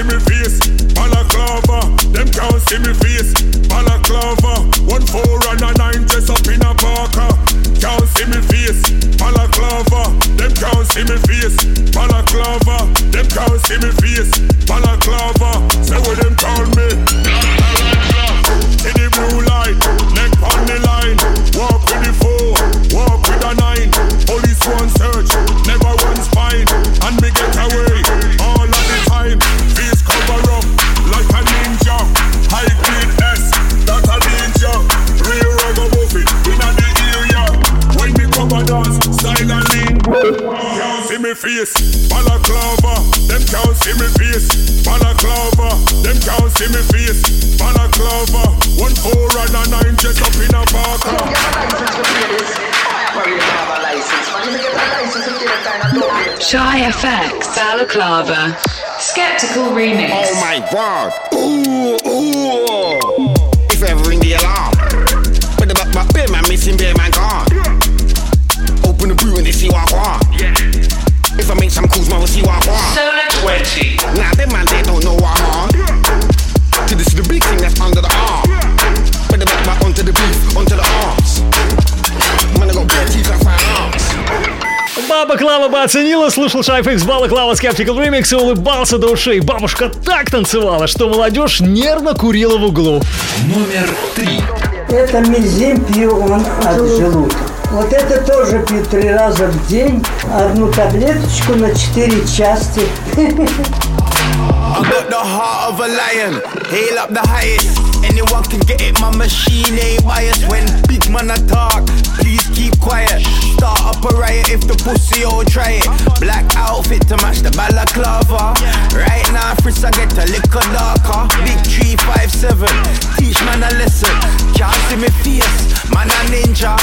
See me face. Balaclava, them can't see me face. Balaclava, one four and a nine just up in a parka. Can't see me face. Balaclava, them can't see me face. Balaclava, them can't see me FX, Balaclava. Skeptical Remix. Oh my god. Ooh. Бы оценила, слушал Шайфикс Бала Клава Skeptical Remix и улыбался до ушей. Бабушка так танцевала, что молодежь нервно курила в углу. Номер три. Это мизим пью он от желудка. Вот это тоже пью три раза в день, одну таблеточку на четыре части. I got the heart of a lion, hail up the highest. Anyone can get it, my machine ain't biased. When big man attack, please keep quiet. Start up a riot if the pussy all try it. Black outfit to match the balaclava. Right now, Fritz, I get a little darker. Big 357, teach man a lesson. Can't see me man a ninja.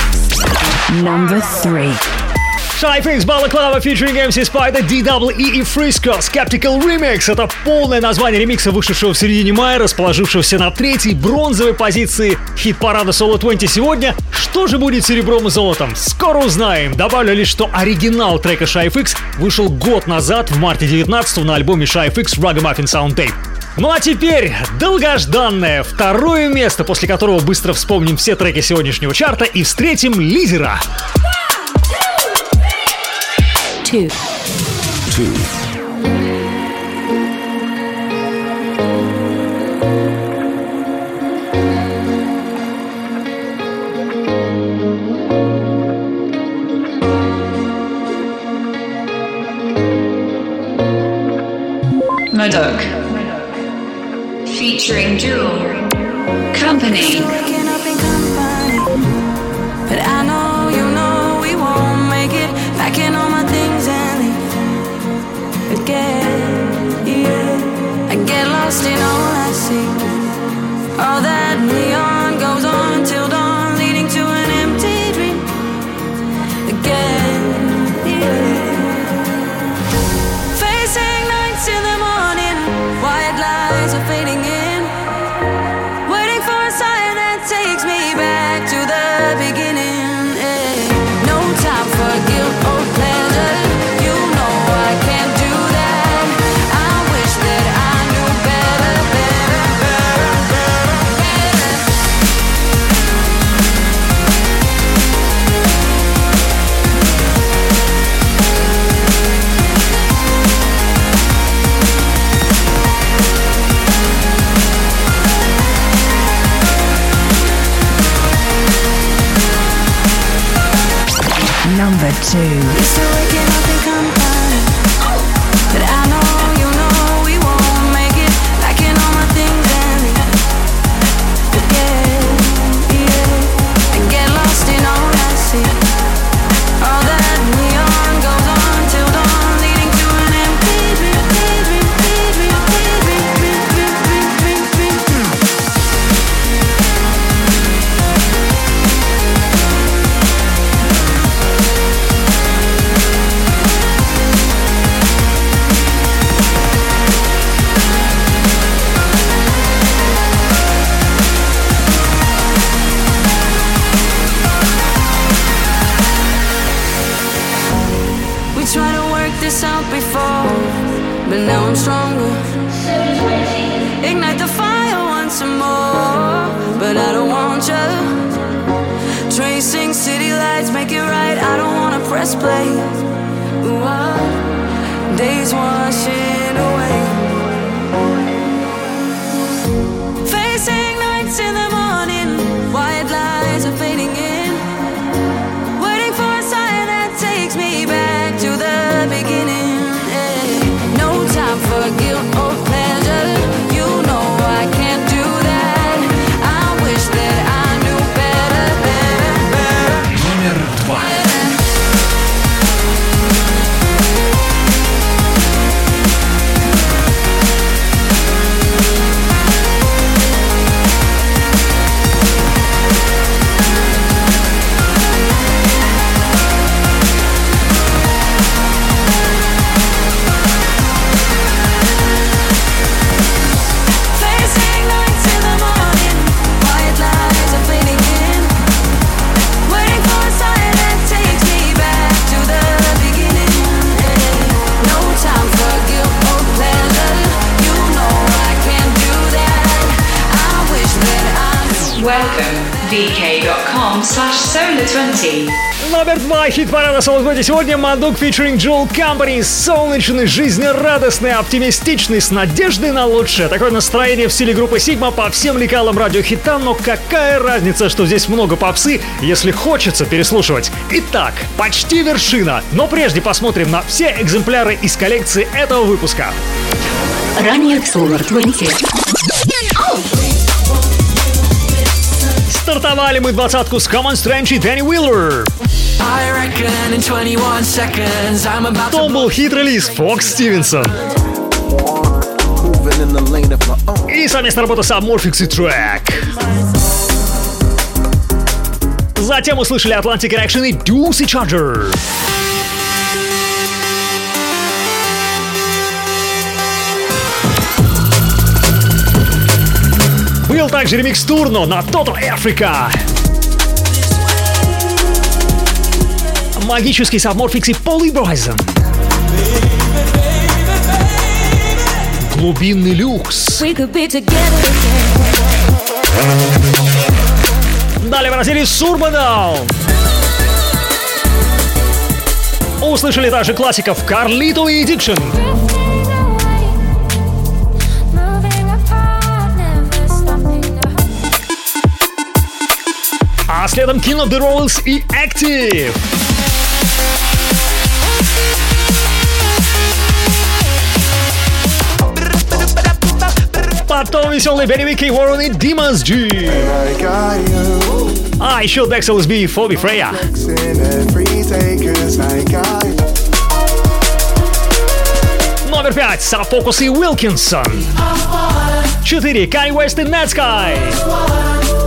Number three. Шайфикс Балаклава featuring MC Spider, DWE и Frisco Skeptical Remix. Это полное название ремикса, вышедшего в середине мая, расположившегося на третьей бронзовой позиции хит-парада Solo 20 сегодня. Что же будет серебром и золотом? Скоро узнаем. Добавлю лишь, что оригинал трека ShyFix вышел год назад, в марте 19 на альбоме ShyFix Ragamuffin Sound Tape. Ну а теперь долгожданное второе место, после которого быстро вспомним все треки сегодняшнего чарта и встретим лидера. Two. Two. Modoc. Featuring Jewel. Company. Two. Соло сегодня Мадук featuring Joel Company. Солнечный, жизнерадостный, оптимистичный, с надеждой на лучшее. Такое настроение в стиле группы Сигма по всем лекалам радиохита Но какая разница, что здесь много попсы, если хочется переслушивать? Итак, почти вершина. Но прежде посмотрим на все экземпляры из коллекции этого выпуска. Ранее Solar 20. Стартовали мы двадцатку с Common Strange и Дэнни Уиллер I reckon in 21 seconds I'm about Том был хит-релиз Фокс Стивенсон. И совместная работа с Amorphix и Track. Затем услышали Atlantic Reaction и Deuce Charger. Был также ремикс Турно на Total Africa. Магический Submorphix и Poly Bryson. Глубинный люкс. Далее в разделе Сурбадаун. Услышали также классиков Карлито и Addiction. Следом King of the Rolls и Active. Потом веселый Беневик и Уоррен и Димас G. А еще Dex LSB и Фоби Фрея. Номер пять. Сафокус и Уилкинсон. Четыре. Кай Уэст и Netsky.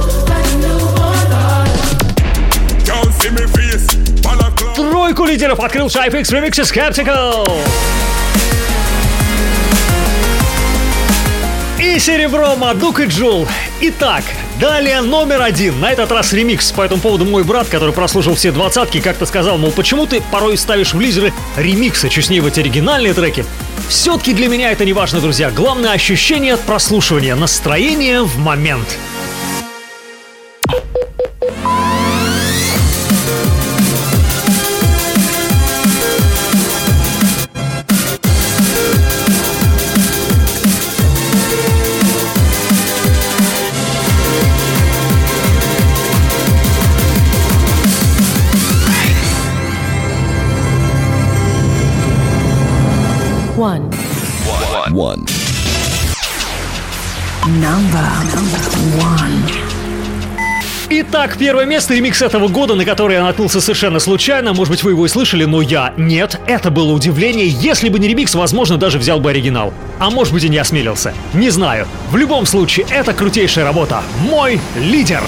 Тройку лидеров открыл Shyfix Remix Skeptical. И серебро Мадук и Джул. Итак, далее номер один. На этот раз ремикс. По этому поводу мой брат, который прослушал все двадцатки, как-то сказал, мол, почему ты порой ставишь в лидеры ремиксы, честнее эти оригинальные треки. Все-таки для меня это не важно, друзья. Главное ощущение от прослушивания, настроение в момент. Итак, первое место ремикс этого года, на который я наткнулся совершенно случайно. Может быть, вы его и слышали, но я нет. Это было удивление. Если бы не ремикс, возможно, даже взял бы оригинал. А может быть и не осмелился. Не знаю. В любом случае, это крутейшая работа. Мой лидер.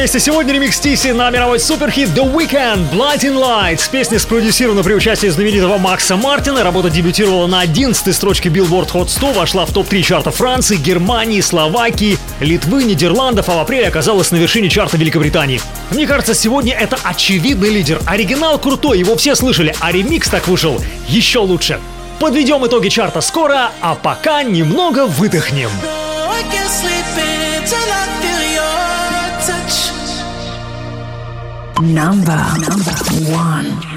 Месте сегодня ремикс Тиси на мировой суперхит The Weeknd Blinding Lights. Песня спродюсирована при участии знаменитого Макса Мартина. Работа дебютировала на 11 строчке Billboard Hot 100, вошла в топ-3 чарта Франции, Германии, Словакии, Литвы, Нидерландов, а в апреле оказалась на вершине чарта Великобритании. Мне кажется, сегодня это очевидный лидер. Оригинал крутой, его все слышали, а ремикс так вышел еще лучше. Подведем итоги чарта скоро, а пока немного выдохнем. Touch. Number, number one.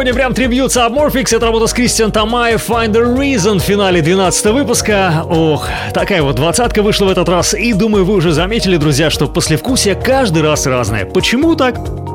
Сегодня прям трибьют Submorphix. Это работа с Кристиан Тамаев Find the Reason в финале 12 выпуска. Ох, такая вот двадцатка вышла в этот раз. И думаю, вы уже заметили, друзья, что послевкусие каждый раз разное. Почему так?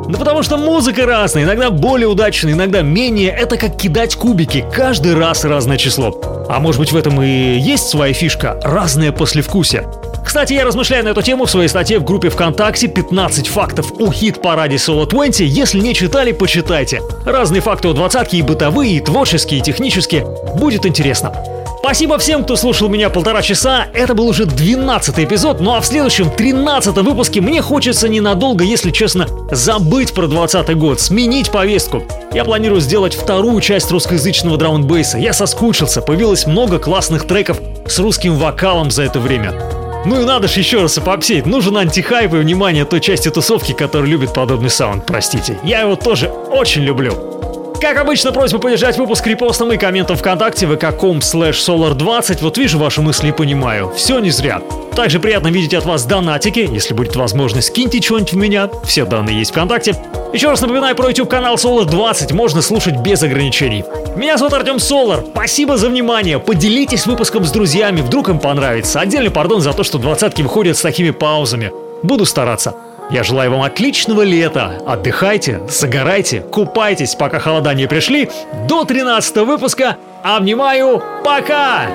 Да потому что музыка разная, иногда более удачная, иногда менее. Это как кидать кубики, каждый раз разное число. А может быть в этом и есть своя фишка – разное послевкусие. Кстати, я размышляю на эту тему в своей статье в группе ВКонтакте «15 фактов о хит-параде Solo 20». Если не читали, почитайте. Разные факты о двадцатке и бытовые, и творческие, и технические. Будет интересно. Спасибо всем, кто слушал меня полтора часа. Это был уже 12 эпизод, ну а в следующем 13 выпуске мне хочется ненадолго, если честно, забыть про 20 год, сменить повестку. Я планирую сделать вторую часть русскоязычного драм бейса Я соскучился, появилось много классных треков с русским вокалом за это время. Ну и надо же еще раз попсеть. Нужен антихайп и внимание той части тусовки, которая любит подобный саунд, простите. Я его тоже очень люблю. Как обычно, просьба поддержать выпуск репостом и комментом ВКонтакте vk.com slash solar20. Вот вижу ваши мысли и понимаю. Все не зря. Также приятно видеть от вас донатики. Если будет возможность, киньте что-нибудь в меня. Все данные есть ВКонтакте. Еще раз напоминаю про YouTube канал Solar 20. Можно слушать без ограничений. Меня зовут Артем Солар. Спасибо за внимание. Поделитесь выпуском с друзьями. Вдруг им понравится. Отдельный пардон за то, что двадцатки выходят с такими паузами. Буду стараться. Я желаю вам отличного лета. Отдыхайте, загорайте, купайтесь, пока холода не пришли. До 13 выпуска. Обнимаю. Пока!